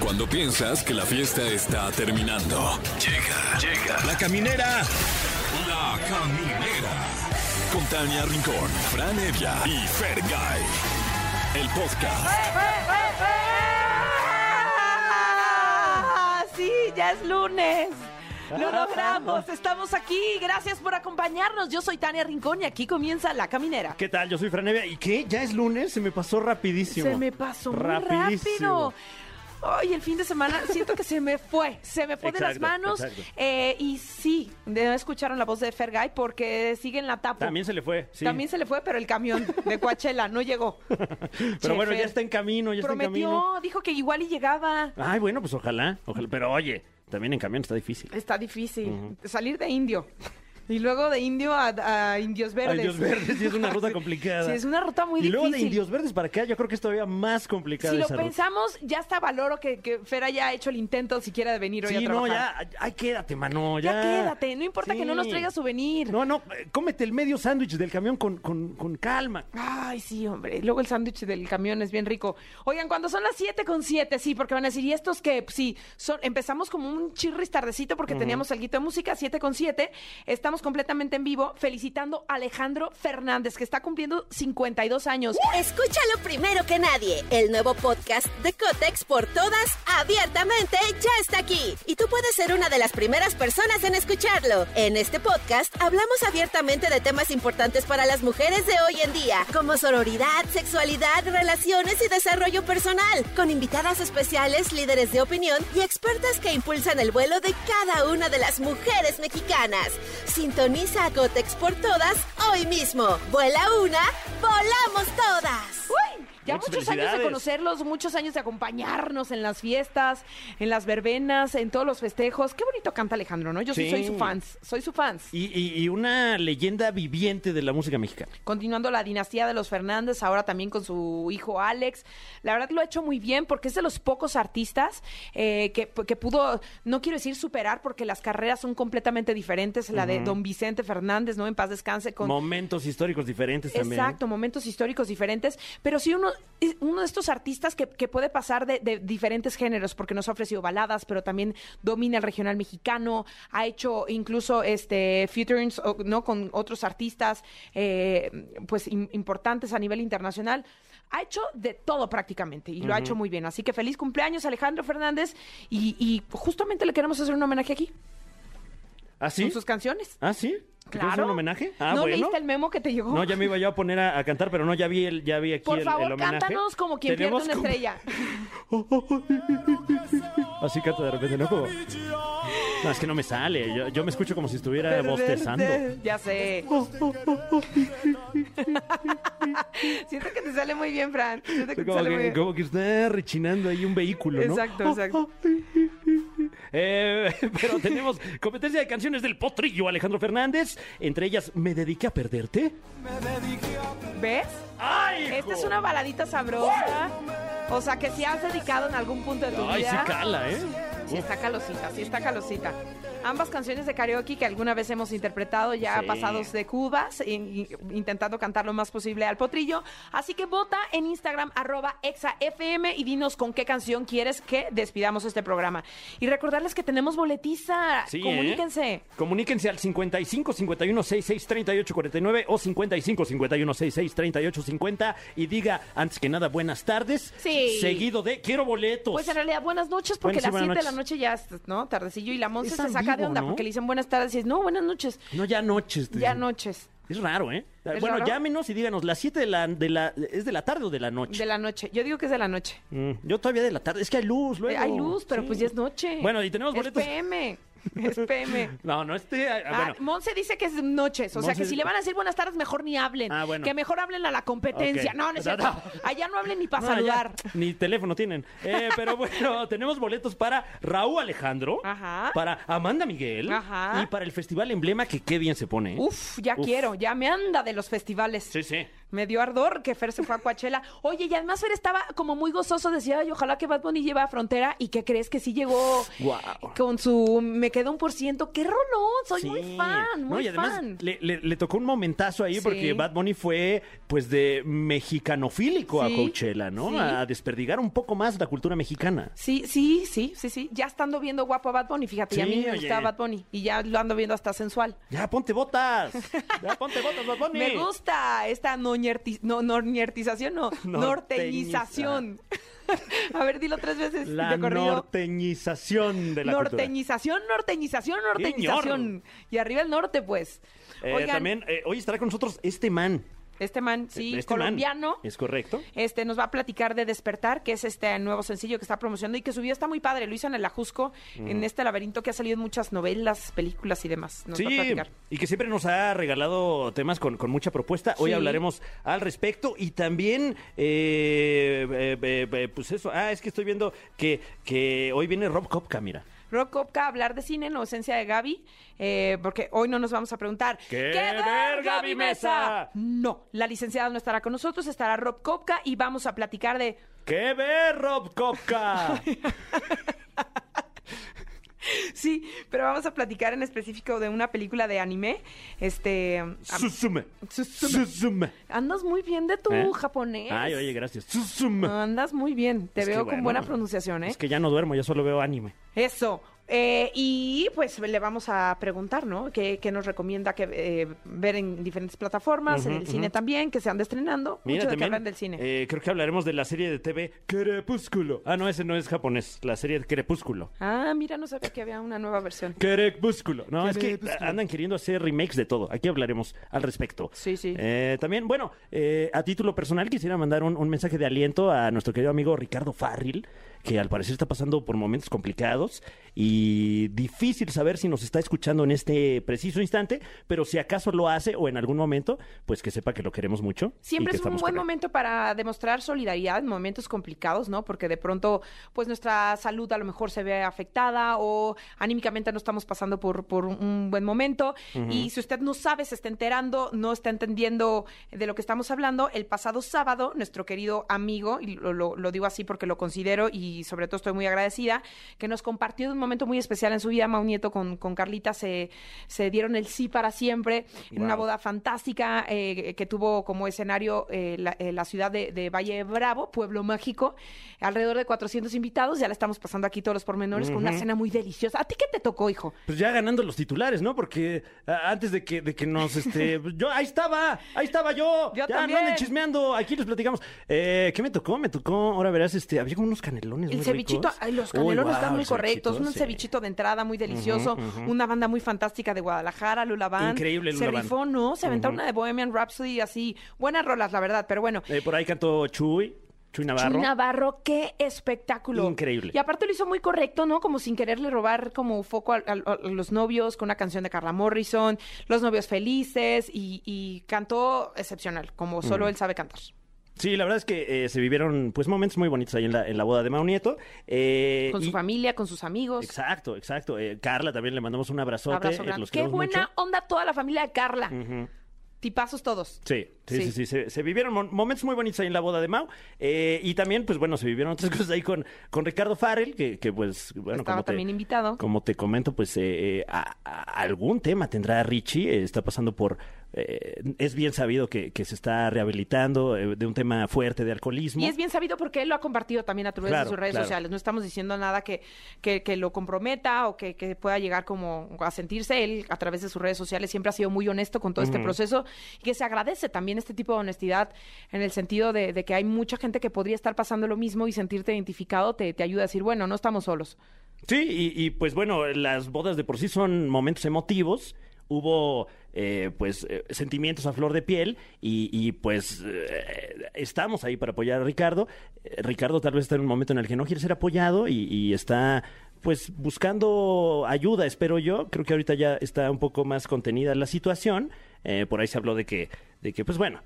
Cuando piensas que la fiesta está terminando. Llega, llega. La caminera. La caminera. Con Tania Rincón, Fran Evia y Fergay. El podcast. ¡Ah! Sí, ya es lunes. Lo logramos, estamos aquí. Gracias por acompañarnos. Yo soy Tania Rincón y aquí comienza La Caminera. ¿Qué tal? Yo soy Franevia. ¿Y qué? ¿Ya es lunes? Se me pasó rapidísimo. Se me pasó muy Rapidísimo. rápido. Hoy el fin de semana siento que se me fue, se me fue de las Exacto, manos. exacto. Eh, y sí, no escucharon la voz de Fergay porque sigue en la tapa. También se le fue, sí. También se le fue, pero el camión de Coachella no llegó. Pero bueno, ya está en camino, ya está en Prometió, camino. dijo que igual y llegaba. Ay, bueno, pues ojalá, ojalá. Pero oye, también en camión está difícil. Está difícil salir de indio. Y luego de indio a, a indios verdes. Ay, Dios verdes, sí es una ruta complicada. Sí, es una ruta muy y difícil. luego de Indios Verdes para acá, yo creo que es todavía más complicada Si lo ruta. pensamos, ya está valoro que, que Fer haya hecho el intento siquiera de venir hoy a Sí, no, trabajar. ya, ay, quédate, mano, ya. Ya quédate, no importa que no nos traigas souvenir. No, no, eh, cómete el medio sándwich del camión con, con, con calma. Ay, sí, hombre. Luego el sándwich del camión es bien rico. Oigan, cuando son las 7 con 7, sí, porque van a decir, ¿y estos que Sí, son, empezamos como un chirris tardecito porque teníamos algo de música, 7 con 7. Estamos completamente en vivo felicitando a Alejandro Fernández, que está cumpliendo 52 años. Escúchalo primero que nadie. El nuevo podcast de Cotex por todas, abiertamente, ya está aquí. Y tú puedes ser una de las primeras personas en escucharlo. En este podcast hablamos abiertamente de temas importantes para las mujeres de hoy en día, como sororidad, sexualidad, relaciones y desarrollo personal, con invitadas especiales, líderes de opinión y expertas que impulsan el vuelo de cada una de las mujeres mexicanas. Sintoniza a por todas hoy mismo. Vuela una, volamos todas. Ya Muchas muchos años de conocerlos, muchos años de acompañarnos en las fiestas, en las verbenas, en todos los festejos. Qué bonito canta Alejandro, ¿no? Yo sí, Sí. soy su fans, soy su fans. Y, y- y una leyenda viviente de la música mexicana. Continuando la dinastía de los Fernández, ahora también con su hijo Alex. La verdad lo ha hecho muy bien porque es de los pocos artistas eh, que, que pudo, no quiero decir superar porque las carreras son completamente diferentes. La de don Vicente Fernández, ¿no? En paz descanse con... Momentos históricos diferentes también. Exacto, momentos históricos diferentes, pero sí uno, uno de estos artistas que, que puede pasar de, de diferentes géneros, porque nos ha ofrecido baladas, pero también domina el regional mexicano, ha hecho incluso este featurings, ¿no? con otros artistas eh, pues im- importantes a nivel internacional. Ha hecho de todo prácticamente y lo ha hecho muy bien. Así que feliz cumpleaños, Alejandro Fernández. Y, y justamente le queremos hacer un homenaje aquí, ¿Ah, sí? con sus canciones. ¿Ah, sí? ¿Te Claro. un homenaje? Ah, ¿No bueno. leíste el memo que te llegó? No, ya me iba yo a poner a, a cantar, pero no, ya vi, el, ya vi aquí Por el, favor, el homenaje. cántanos como quien pierde una estrella. Así canta de repente, ¿no? Como- No, es que no me sale. Yo, yo me escucho como si estuviera bostezando. Ya sé. Siento que te sale muy bien, Fran. Siento que te Como sale muy que, bien. como que está rechinando ahí un vehículo, ¿no? Exacto, exacto. Eh, pero tenemos competencia de canciones del potrillo Alejandro Fernández. Entre ellas, Me dediqué a perderte. ¿Ves? ¡Ay! Esta es una baladita sabrosa. O sea, que si has dedicado en algún punto de tu Ay, sí vida. cala, ¿eh? Sí está calosita, sí está calosita. Ambas canciones de karaoke que alguna vez hemos interpretado ya Sí. pasados de cubas, in- in- intentando cantar lo más posible al potrillo. Así que vota en Instagram, arroba exafm y dinos con qué canción quieres que despidamos este programa. Y recordarles que tenemos boletiza. Sí, ¿eh? Comuníquense. Comuníquense al 55 51 66 38 49 o 55 51 66 38 50 y diga, antes que nada, buenas tardes. Sí. Seguido de quiero boletos. Pues en realidad, buenas noches, porque Buenas- las 7 buenas de la noches. Noche ya, es, ¿no? Tardecillo y la Monse Es se saca de onda ¿no? porque le dicen buenas tardes y es, no, buenas noches. No, ya noches. Ya noches. Es raro, ¿eh? ¿Es bueno, raro? llámenos y díganos, ¿las 7 de la, de la, es de la tarde o de la noche? De la noche. Yo digo que es de la noche. Mm, yo todavía de la tarde. Es que hay luz, luego. Eh, Hay luz, pero Sí. pues ya es noche. Bueno, y tenemos Es boletos. PM. Es PM. No, no este. ah, Ah, bueno, Monse dice que es noches, o sea Monse- que si le van a decir buenas tardes, mejor ni hablen. Ah, bueno. Que mejor hablen a la competencia. Ok. No, no es cierto. Allá no hablen ni para no, ya saludar. ni teléfono tienen. Eh, pero bueno, tenemos boletos para Raúl Alejandro, Ajá. para Amanda Miguel Ajá. y para el Festival Emblema, que qué bien se pone. ¿eh? Uf, ya Uf. quiero, ya me anda de los festivales. Sí, sí. Me dio ardor que Fer se fue a Coachella. Oye, y además Fer estaba como muy gozoso, decía, ay, ojalá que Bad Bunny lleve a Frontera. ¿Y qué crees? Que sí llegó Guau. con su Me quedó un por ciento. ¡Qué rolón! Soy muy fan, No, muy y además fan. Le, le- le tocó un momentazo ahí Sí. porque Bad Bunny fue pues de mexicanofílico Sí, a Coachella, ¿no? A desperdigar un poco más la cultura mexicana. Sí, sí, sí, sí, sí. Ya estando viendo guapo a Bad Bunny, fíjate, ya a mí me oye. gustaba Bad Bunny. Y ya lo ando viendo hasta sensual. Ya ponte botas. Ya ponte botas, Bad Bunny. Me gusta esta no, norñertización, no, norteñización. a ver, dilo tres veces. La de corrido. norteñización de la cultura. Norteñización, norteñización, norteñización. Y arriba el norte, pues. Eh, Oigan, también, eh, hoy estará con nosotros este man. Este man, sí, Este man. colombiano. ¿Es correcto? Este nos va a platicar de Despertar, que es este nuevo sencillo que está promocionando y que su vida está muy padre. Lo hizo en el Ajusco, en este laberinto que ha salido en muchas novelas, películas y demás. Nos sí, va a platicar. y que siempre nos ha regalado temas con, con mucha propuesta. Hoy Sí. hablaremos al respecto y también, eh, eh, eh, eh, pues eso, ah, es que estoy viendo que, que hoy viene Rob Kopka, mira. Rock Kopka a hablar de cine en ausencia de Gaby, eh, porque hoy no nos vamos a preguntar ¿Qué ver, Gaby Mesa? No, la licenciada no estará con nosotros, estará Rob Kopka y vamos a platicar de ¿Qué ver, Rob Kopka? sí, pero vamos a platicar en específico de una película de anime. Este Susume. Susume. Susume. andas muy bien de tu ¿Eh? japonés. Ay, oye, gracias. Susume. Andas muy bien, te Es veo con bueno, buena pronunciación, ¿eh? Es que ya no duermo, ya solo veo anime. Eso. Eh, y pues le vamos a preguntar, ¿no? ¿Qué, qué nos recomienda que eh, ver en diferentes plataformas, en el cine también, que se anda estrenando? Mira, Mucho de que hablan del cine. eh, creo que hablaremos de la serie de TV Crepúsculo. Ah, no, ese no es japonés. La serie de Crepúsculo. Ah, mira, no sabía que había una nueva versión. Crepúsculo. No, es que Crepúsculo. andan queriendo hacer remakes de todo. Aquí hablaremos al respecto. Sí, sí. Eh, también, bueno, eh, a título personal quisiera mandar un, un mensaje de aliento a nuestro querido amigo Ricardo Farril, que al parecer está pasando por momentos complicados y difícil saber si nos está escuchando en este preciso instante, pero si acaso lo hace o en algún momento, pues que sepa que lo queremos mucho. Siempre es un buen momento para demostrar solidaridad en momentos complicados, ¿no? Porque de pronto, pues nuestra salud a lo mejor se ve afectada o anímicamente no estamos pasando por, por un buen momento. Y si usted no sabe, se está enterando, no está entendiendo de lo que estamos hablando, el pasado sábado, nuestro querido amigo, y lo, lo- lo digo así porque lo considero y sobre todo estoy muy agradecida, que nos compartió de un momento muy especial en su vida, Mau Nieto con, con Carlita se, se dieron el sí para siempre en una boda fantástica eh, que tuvo como escenario eh, la, eh, la ciudad de, de Valle Bravo, pueblo mágico, alrededor de 400 invitados, ya le estamos pasando aquí todos los pormenores con una cena muy deliciosa. ¿A ti qué te tocó, hijo? Pues ya ganando los titulares, ¿no? Porque antes de que, de que nos, este, yo, ahí estaba, ahí estaba yo. Yo ya también. no anden chismeando, aquí les platicamos. Eh, ¿Qué me tocó? Me tocó, ahora verás, este, había como unos canelones El muy cevichito, ricos. ay, los Uy, canelones guau, están muy correctos. cevichito, Un sí. cevichito de entrada muy delicioso. Una banda muy fantástica de Guadalajara, Lula Band. Increíble, Lula Se rifó, ¿no? Se aventó una de Bohemian Rhapsody así. Buenas rolas, la verdad, pero bueno. Eh, por ahí cantó Chuy, Chuy Navarro. Chuy Navarro, qué espectáculo. Increíble. Y aparte lo hizo muy correcto, ¿no? Como sin quererle robar como foco a, a- a los novios con una canción de Carla Morrison, los novios felices y, y cantó excepcional, como solo él sabe cantar. Sí, la verdad es que eh, se vivieron pues momentos muy bonitos ahí en la, en la boda de Mau Nieto. Eh, Con y- su familia, con sus amigos. Exacto, exacto. Eh, Carla también le mandamos un abrazote. Abrazo grande. los Qué buena mucho. onda toda la familia de Carla. Tipazos todos. Sí, sí, Sí. sí, sí, Se, se vivieron momentos muy bonitos ahí en la boda de Mau. eh, y también, pues bueno, se vivieron otras cosas ahí con, con Ricardo Farrell, que, que pues, bueno, Estaba como te, también invitado. como te comento, pues eh, eh, a- a- algún tema tendrá Richie. eh, está pasando por. Eh, es bien sabido que, que se está rehabilitando eh, de un tema fuerte de alcoholismo. Y es bien sabido porque él lo ha compartido también a través Claro, de sus redes claro. sociales. No estamos diciendo nada que, que, que lo comprometa o que, que pueda llegar como a sentirse. Él a través de sus redes sociales siempre ha sido muy honesto con todo este proceso y que se agradece también este tipo de honestidad en el sentido de, de que hay mucha gente que podría estar pasando lo mismo y sentirte identificado te, te ayuda a decir, bueno, no estamos solos. Sí, y, y, pues bueno, las bodas de por sí son momentos emotivos. Hubo eh, pues eh, sentimientos a flor de piel y, y, pues eh, estamos ahí para apoyar a Ricardo. Eh, Ricardo tal vez está en un momento en el que no quiere ser apoyado y, y está pues buscando ayuda, espero yo. Creo que ahorita ya está un poco más contenida la situación. Por ahí se habló de que, de que, pues bueno,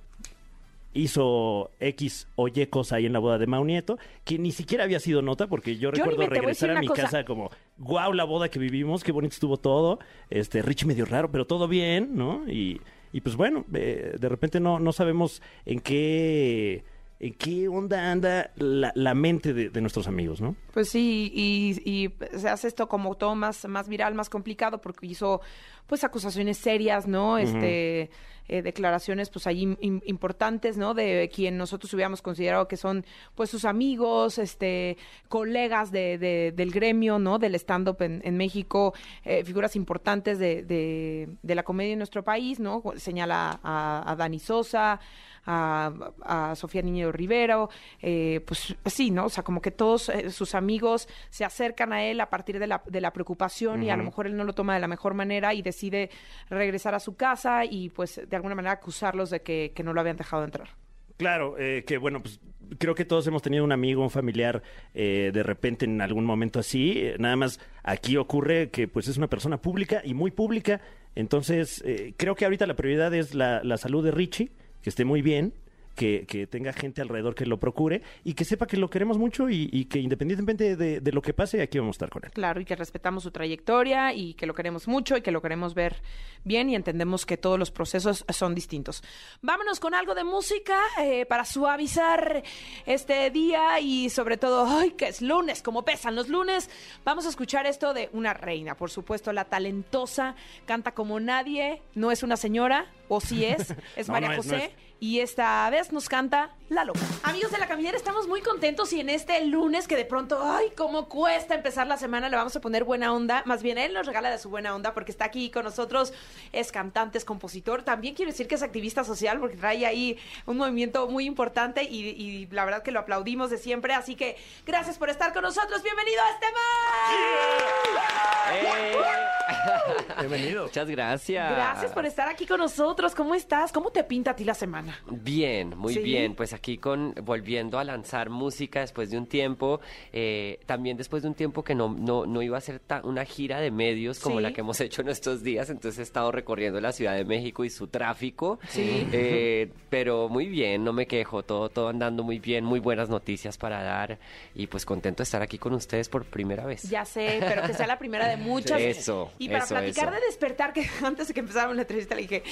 hizo X o Y cosa ahí en la boda de Mau Nieto, que ni siquiera había sido nota, porque yo, recuerdo a regresar a mi cosa. casa como, wow, la boda que vivimos, qué bonito estuvo todo. Este, Rich medio raro, pero todo bien, ¿no? Y, y pues bueno, eh, de repente no, no sabemos en qué, en qué onda anda la, la mente de, de nuestros amigos, ¿no? Pues sí, y, y se hace esto como todo más, más viral, más complicado, porque hizo pues acusaciones serias, ¿no? Este eh, declaraciones pues ahí im- im- importantes, ¿no? De quien nosotros hubiéramos considerado que son pues sus amigos, este, colegas de, de- del gremio, ¿no? Del stand-up en, en México, eh, figuras importantes de, de, de la comedia en nuestro país, ¿no? Señala a, a Dani Sosa, a, a Sofía Niño Rivero, eh, pues sí, ¿no? O sea, como que todos eh, sus amigos se acercan a él a partir de la, de la preocupación y a lo mejor él no lo toma de la mejor manera y decide regresar a su casa y pues de alguna manera acusarlos de que, que no lo habían dejado entrar. Claro, eh, que bueno, pues creo que todos hemos tenido un amigo, un familiar, eh, de repente en algún momento así. Nada más aquí ocurre que pues es una persona pública y muy pública. Entonces, eh, creo que ahorita la prioridad es la, la salud de Richie, que esté muy bien. Que, que tenga gente alrededor que lo procure y que sepa que lo queremos mucho y, y que independientemente de, de lo que pase, aquí vamos a estar con él. Claro, y que respetamos su trayectoria y que lo queremos mucho y que lo queremos ver bien y entendemos que todos los procesos son distintos. Vámonos con algo de música eh, para suavizar este día y sobre todo, ay, que es lunes, como pesan los lunes. Vamos a escuchar esto de una reina, por supuesto, la talentosa, canta como nadie, no es una señora, o sí es, es No, María no es, no José. es. Y esta vez nos canta La Loca. Amigos de la caminera, estamos muy contentos y en este lunes que de pronto, ay, cómo cuesta empezar la semana, le vamos a poner buena onda. Más bien, él nos regala de su buena onda porque está aquí con nosotros. Es cantante, es compositor. También quiero decir que es activista social porque trae ahí un movimiento muy importante y, y la verdad que lo aplaudimos de siempre. Así que gracias por estar con nosotros. Bienvenido a este mar. Bienvenido. Muchas gracias. Gracias por estar aquí con nosotros. ¿Cómo estás? ¿Cómo te pinta a ti la semana? Bien, muy ¿Sí? bien. Pues aquí con volviendo a lanzar música después de un tiempo, eh, también después de un tiempo que no, no, no iba a ser una gira de medios como Sí. la que hemos hecho en estos días, entonces he estado recorriendo la Ciudad de México y su tráfico. Sí. Eh, pero muy bien, no me quejo, todo, todo andando muy bien, muy buenas noticias para dar y pues contento de estar aquí con ustedes por primera vez. Ya sé, pero que sea la primera de muchas. Eso, Y para eso, platicar eso. de despertar, que antes de que empezáramos la entrevista le dije,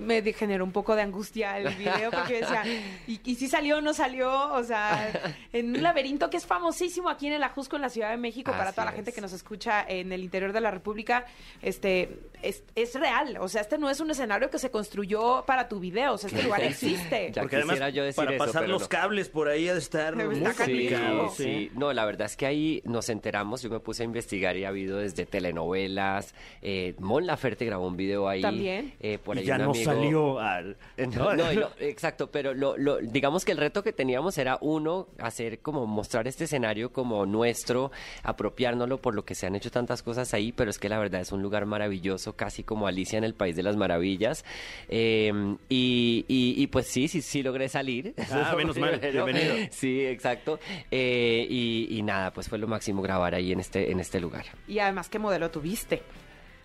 me generó un poco de angustia el video, porque yo decía, ¿y, y si salió o no salió? O sea, en un laberinto que es famosísimo aquí en el Ajusco, en la Ciudad de México, para toda la gente es. que nos escucha en el interior de la República, este, es, es real. O sea, este no es un escenario que se construyó para tu video, o sea, este lugar existe. Ya Porque además, quisiera yo decir para eso, pasar los no. cables por ahí ha de estar muy canijo. complicado. Sí, sí. No, la verdad es que ahí nos enteramos, yo me puse a investigar y ha habido desde telenovelas, eh, Mon Laferte grabó un video ahí. También. eh, por Y ahí ya un no amigo- salió al... No, y exacto, pero lo, lo- digamos que el reto que teníamos era uno, hacer como mostrar este escenario como nuestro, apropiárnoslo por lo que se han hecho tantas cosas ahí, pero es que la verdad es un lugar maravilloso, casi como Alicia en el País de las Maravillas. Eh, y, y- y pues sí, sí, sí logré salir. Ah, menos mal, bienvenido. Sí, exacto. Eh, y, y nada, pues fue lo máximo grabar ahí en este, en este lugar. Y además, ¿qué modelo tuviste?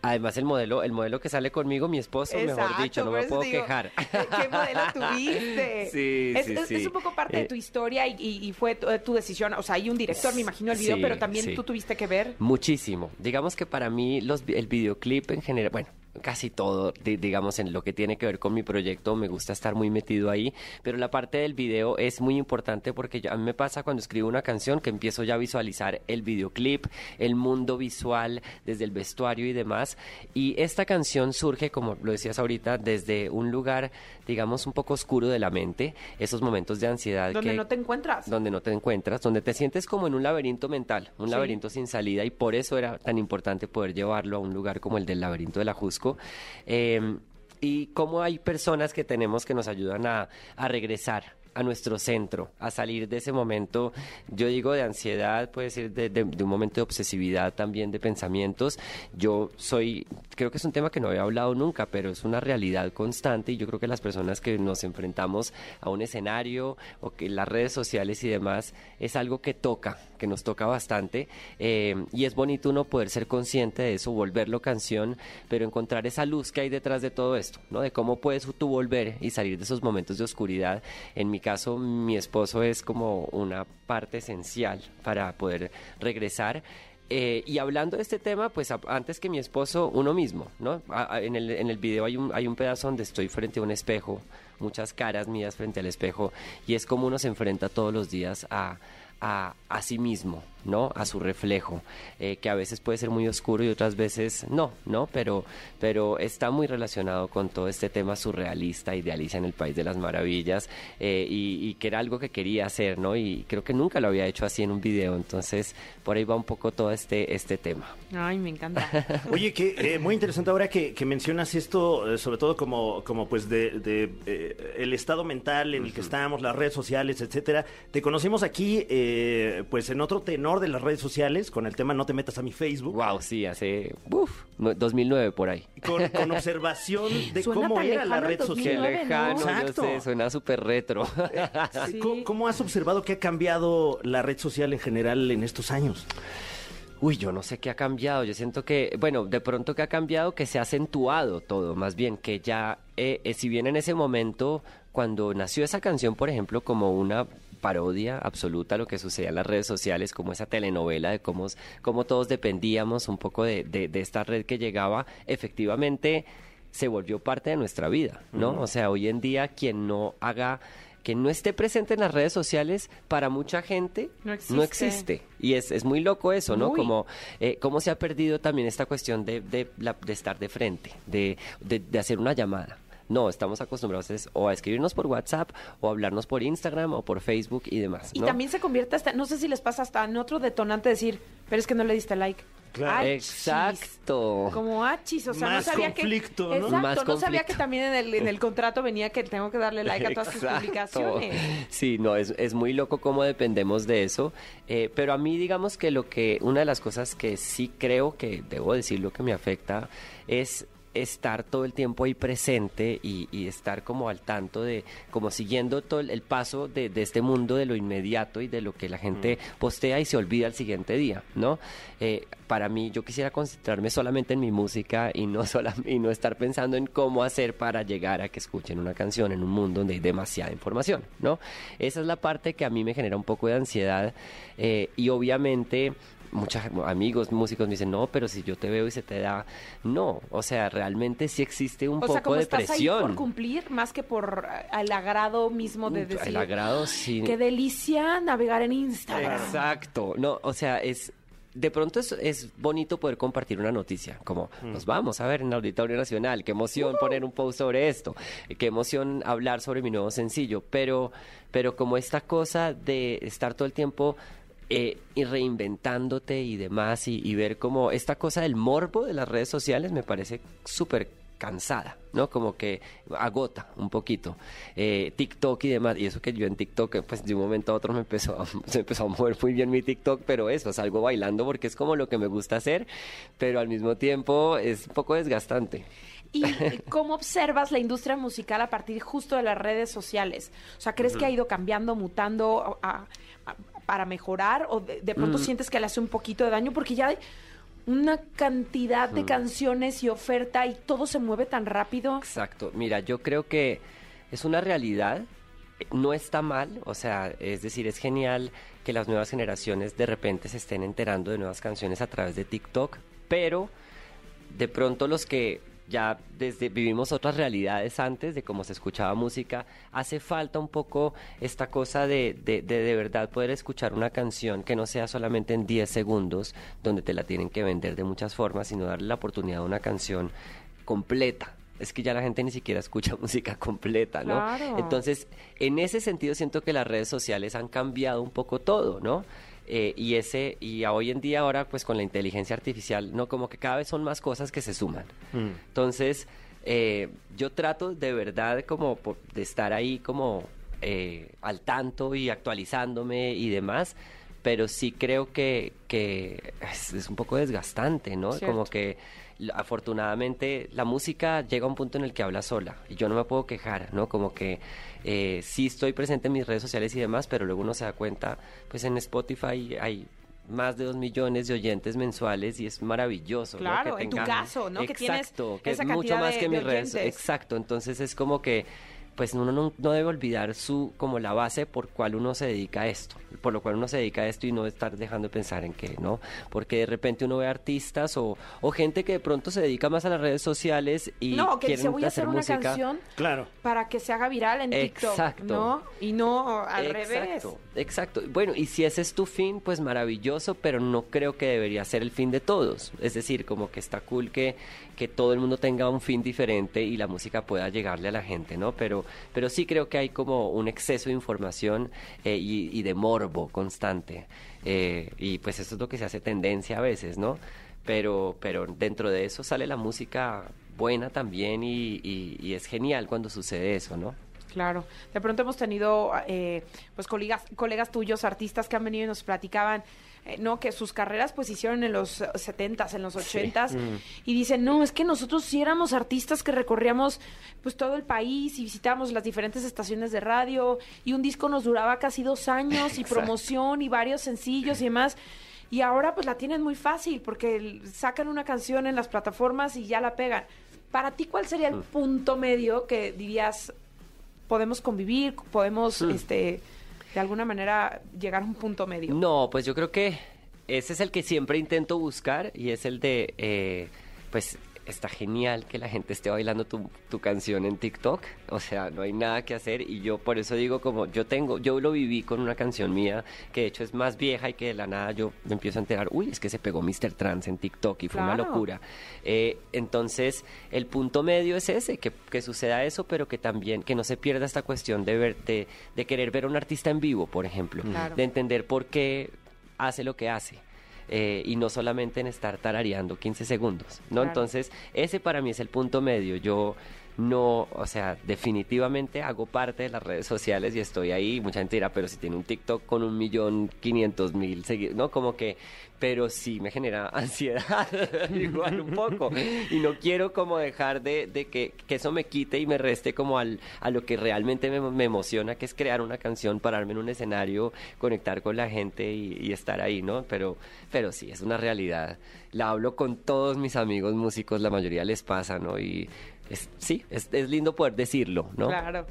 Además, el modelo, el modelo que sale conmigo, mi esposo, mejor dicho, no me puedo digo, quejar. ¿Qué modelo tuviste? Sí, es, sí, es- sí. es un poco parte de Eh, tu historia y, y- y fue tu, tu decisión. O sea, hay un director, me imagino, el video, Sí, pero también sí. tú tuviste que ver. Muchísimo. Digamos que para mí los, el videoclip en general, bueno, casi todo, di- digamos, en lo que tiene que ver con mi proyecto, me gusta estar muy metido ahí, pero la parte del video es muy importante porque yo- a mí me pasa cuando escribo una canción que empiezo ya a visualizar el videoclip, el mundo visual, desde el vestuario y demás, y esta canción surge, como lo decías ahorita, desde un lugar, digamos, un poco oscuro de la mente, esos momentos de ansiedad Donde que no te encuentras. donde no te encuentras, donde te sientes como en un laberinto mental, un Sí. laberinto sin salida y por eso era tan importante poder llevarlo a un lugar como el del laberinto de la Jusco. Eh, y cómo hay personas que tenemos que nos ayudan a, regresar a nuestro centro, a salir de ese momento, yo digo de ansiedad, puede ser de- de un momento de obsesividad también, de pensamientos. Yo soy, creo que es un tema que no había hablado nunca, pero es una realidad constante y yo creo que las personas que nos enfrentamos a un escenario o que las redes sociales y demás es algo que toca, que nos toca bastante. eh, y es bonito uno poder ser consciente de eso, volverlo canción, pero encontrar esa luz que hay detrás de todo esto, ¿no? De cómo puedes tú volver y salir de esos momentos de oscuridad. En mi caso, mi esposo es como una parte esencial para poder regresar. Eh, y hablando de este tema, pues antes que mi esposo, uno mismo, ¿no? En, el, en el video hay un, hay un pedazo donde estoy frente a un espejo, muchas caras mías frente al espejo, y es como uno se enfrenta todos los días a, a, a sí mismo, ¿no? A su reflejo, eh, que a veces puede ser muy oscuro y otras veces no, ¿no? Pero, pero está muy relacionado con todo este tema surrealista, idealista en el País de las Maravillas, eh, y, y que era algo que quería hacer, ¿no? Y creo que nunca lo había hecho así en un video, entonces por ahí va un poco todo este, este tema. Ay, me encanta. Oye, que eh, muy interesante ahora que, que mencionas esto, eh, sobre todo como, como pues de, de, eh, el estado mental en el que estamos, las redes sociales, etcétera. Te conocimos aquí, eh, pues en otro tenor de las redes sociales, con el tema No te metas a mi Facebook, Wow, sí, hace uf, no- 2009 por ahí. con, con observación de Suena cómo era la red Qué social. 2009, ¿no? lejano, yo Exacto. sé, suena súper retro. Sí. ¿Cómo, cómo has observado que ha cambiado la red social en general en estos años? Uy, yo no sé qué ha cambiado. Yo siento que, bueno, de pronto que ha cambiado, que se ha acentuado todo, más bien que ya, eh, eh, si bien en ese momento, cuando nació esa canción, por ejemplo, como una parodia absoluta a lo que sucedía en las redes sociales, como esa telenovela de cómo, cómo todos dependíamos un poco de, de- de esta red que llegaba, efectivamente se volvió parte de nuestra vida, ¿no? O sea, hoy en día quien no haga, quien no esté presente en las redes sociales, para mucha gente No no existe. existe. Y es, es muy loco eso, ¿no? Muy. Como eh, cómo se ha perdido también esta cuestión de, de, la- de estar de frente, de, de, de hacer una llamada. No, estamos acostumbrados es o a escribirnos por WhatsApp o a hablarnos por Instagram o por Facebook y demás. Y también se convierte hasta, no sé si les pasa hasta en otro detonante decir, pero es que no le diste like. Claro. Achis. Exacto. Como achis, o sea, Más no sabía conflicto, que... ¿no? Exacto, Más no sabía que también en el, en el contrato venía que tengo que darle like a todas tus Exacto. publicaciones. Sí, no, es, es muy loco cómo dependemos de eso. eh, pero a mí, digamos que lo que, una de las cosas que sí creo que debo decirlo que me afecta es estar todo el tiempo ahí presente y, y estar como al tanto de, como siguiendo todo el, el paso de, de este mundo de lo inmediato y de lo que la gente postea y se olvida al siguiente día, ¿no? Eh, para mí, yo quisiera concentrarme solamente en mi música y no, sola, y no estar pensando en cómo hacer para llegar a que escuchen una canción en un mundo donde hay demasiada información, ¿no? Esa es la parte que a mí me genera un poco de ansiedad eh, y obviamente muchos amigos músicos me dicen, no, pero si yo te veo y se te da, no, o sea, realmente sí existe un O sea, poco como de estás presión. ahí por cumplir más que por eh, el agrado mismo de Mm, decir, El agrado sí. qué delicia navegar en Instagram. Exacto. No, o sea, es de pronto es, es bonito poder compartir una noticia, como nos vamos a ver en el Auditorio Nacional, qué emoción poner un post sobre esto, qué emoción hablar sobre mi nuevo sencillo, pero, pero como esta cosa de estar todo el tiempo eh, y reinventándote y demás y, y ver como esta cosa del morbo de las redes sociales me parece súper cansada, ¿no? Como que agota un poquito. Eh, TikTok y demás, y eso que yo en TikTok, eh, pues de un momento a otro me empezó a, se empezó a mover muy bien mi TikTok, pero eso, salgo bailando porque es como lo que me gusta hacer, pero al mismo tiempo es un poco desgastante. ¿Y cómo observas la industria musical a partir justo de las redes sociales? O sea, ¿crees que ha ido cambiando, mutando a- a- para mejorar o de, de Mm. pronto sientes que le hace un poquito de daño? Porque ya hay una cantidad Mm. de canciones y oferta y todo se mueve tan rápido. Exacto. Mira, yo creo que es una realidad. No está mal, o sea, es decir, es genial que las nuevas generaciones de repente se estén enterando de nuevas canciones a través de TikTok, pero de pronto los que ya desde vivimos otras realidades antes de cómo se escuchaba música, hace falta un poco esta cosa de de, de, de verdad poder escuchar una canción que no sea solamente en 10 segundos, donde te la tienen que vender de muchas formas, sino darle la oportunidad a una canción completa. Es que ya la gente ni siquiera escucha música completa, ¿no? Claro. Entonces, en ese sentido siento que las redes sociales han cambiado un poco todo, ¿no? Eh, y ese y a hoy en día ahora pues con la inteligencia artificial no como que cada vez son más cosas que se suman entonces eh, yo trato de verdad como por- de estar ahí como eh, al tanto y actualizándome y demás pero sí creo que, que es, es un poco desgastante, ¿no? Cierto. Como que afortunadamente la música llega a un punto en el que habla sola y yo no me puedo quejar, ¿no? Como que eh, sí estoy presente en mis redes sociales y demás, pero luego uno se da cuenta, pues en Spotify hay más de dos millones de oyentes mensuales y es maravilloso. ¿no? Claro, en tu caso, ¿no? Que tienes Exacto, que es mucho más de- que mis redes. Exacto, entonces es como que pues uno no, no debe olvidar su como la base por cual uno se dedica a esto, por lo cual uno se dedica a esto y no estar dejando de pensar en que, ¿no? Porque de repente uno ve artistas o, o gente que de pronto se dedica más a las redes sociales y no, que quieren dice, voy a hacer una música. canción Claro. para que se haga viral en TikTok, Exacto. ¿no? Y no al revés. Exacto. Bueno, y si ese es tu fin, pues maravilloso, pero no creo que debería ser el fin de todos. Es decir, como que está cool que, que todo el mundo tenga un fin diferente y la música pueda llegarle a la gente, ¿no? Pero, pero sí creo que hay como un exceso de información eh, y, y de morbo constante. Eh, y pues eso es lo que se hace tendencia a veces, ¿no? Pero, pero dentro de eso sale la música buena también y, y- y es genial cuando sucede eso, ¿no? Claro. De pronto hemos tenido, eh, pues, colegas, colegas tuyos, artistas que han venido y nos platicaban, eh, ¿no? Que sus carreras, pues, hicieron en los 70s, en los 80s. Y dicen, no, es que nosotros sí éramos artistas que recorríamos, pues, todo el país y visitábamos las diferentes estaciones de radio. Y un disco nos duraba casi dos años y promoción y varios sencillos y demás. Y ahora, pues, la tienen muy fácil porque sacan una canción en las plataformas y ya la pegan. Para ti, ¿cuál sería el punto medio que dirías, podemos convivir, podemos, este, de alguna manera llegar a un punto medio. No, pues yo creo que ese es el que siempre intento buscar y es el de, eh, pues está genial que la gente esté bailando tu, tu canción en TikTok, o sea, no hay nada que hacer y yo por eso digo como yo tengo, yo lo viví con una canción mía que de hecho es más vieja y que de la nada yo me empiezo a enterar, uy, es que se pegó Mr. Trans en TikTok y fue una locura. Eh, entonces, el punto medio es ese, que, que suceda eso, pero que también, que no se pierda esta cuestión de, ver, de, de querer ver a un artista en vivo, por ejemplo, Claro. de entender por qué hace lo que hace. Eh, y no solamente en estar tarareando 15 segundos, ¿no? Claro. Entonces, ese para mí es el punto medio. Yo no, o sea, definitivamente hago parte de las redes sociales y estoy ahí. Mucha gente dirá, pero si tiene un TikTok con un millón quinientos mil seguidores, ¿no? Como que, pero sí me genera ansiedad, igual un poco. Y no quiero como dejar de, que eso me quite y me reste como al, a lo que realmente me, me emociona, que es crear una canción, pararme en un escenario, conectar con la gente y, y estar ahí, ¿no? Pero, pero sí, es una realidad. La hablo con todos mis amigos músicos, la mayoría les pasa, ¿no? Y es, sí, es, es lindo poder decirlo, ¿no? Claro.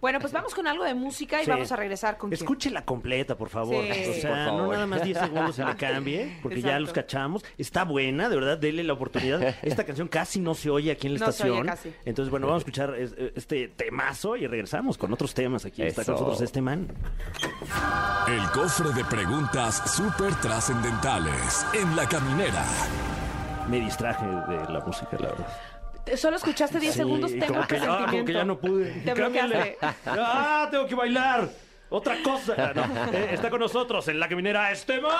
Bueno, pues vamos con algo de música y Sí. vamos a regresar con quién? Escúchela completa, por favor. Sí. O sea, Por no nada más 10 segundos se le cambie, porque ya los cachamos. Está buena, de verdad, dele la oportunidad. Esta canción casi no se oye aquí en la No se oye estación. casi. Entonces, bueno, vamos a escuchar es- este temazo y regresamos con otros temas. Aquí está con nosotros este man. El cofre de preguntas súper trascendentales en la caminera. Me distraje de la música, la verdad. Solo escuchaste 10 Sí, segundos, tengo como que, ya, como que ya no pude. Te bloqueaste. ¡Ah, tengo que bailar! ¡Otra cosa! No. Eh, está con nosotros en la caminera Esteban.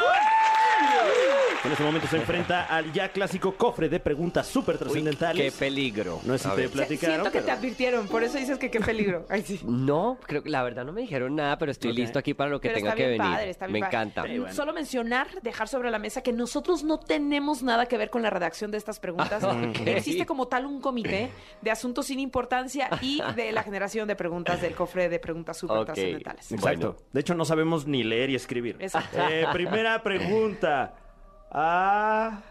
En este momento se enfrenta al ya clásico cofre de preguntas súper Uy, qué trascendentales. peligro. No sé si te platicaron. Siento que te advirtieron, por eso dices que qué peligro. Ay, sí. No, creo que la verdad no me dijeron nada, pero estoy listo aquí para lo que Pero tenga está que bien venir. padre, está bien me padre. encanta. Sí, bueno. Solo mencionar, dejar sobre la mesa que nosotros no tenemos nada que ver con la redacción de estas preguntas. Existe como tal un comité de asuntos sin importancia y de la generación de preguntas del cofre de preguntas súper Ok. trascendentales. Exacto. Bueno. De hecho, no sabemos ni leer y escribir. Exacto. Eh, primera pregunta. Ah,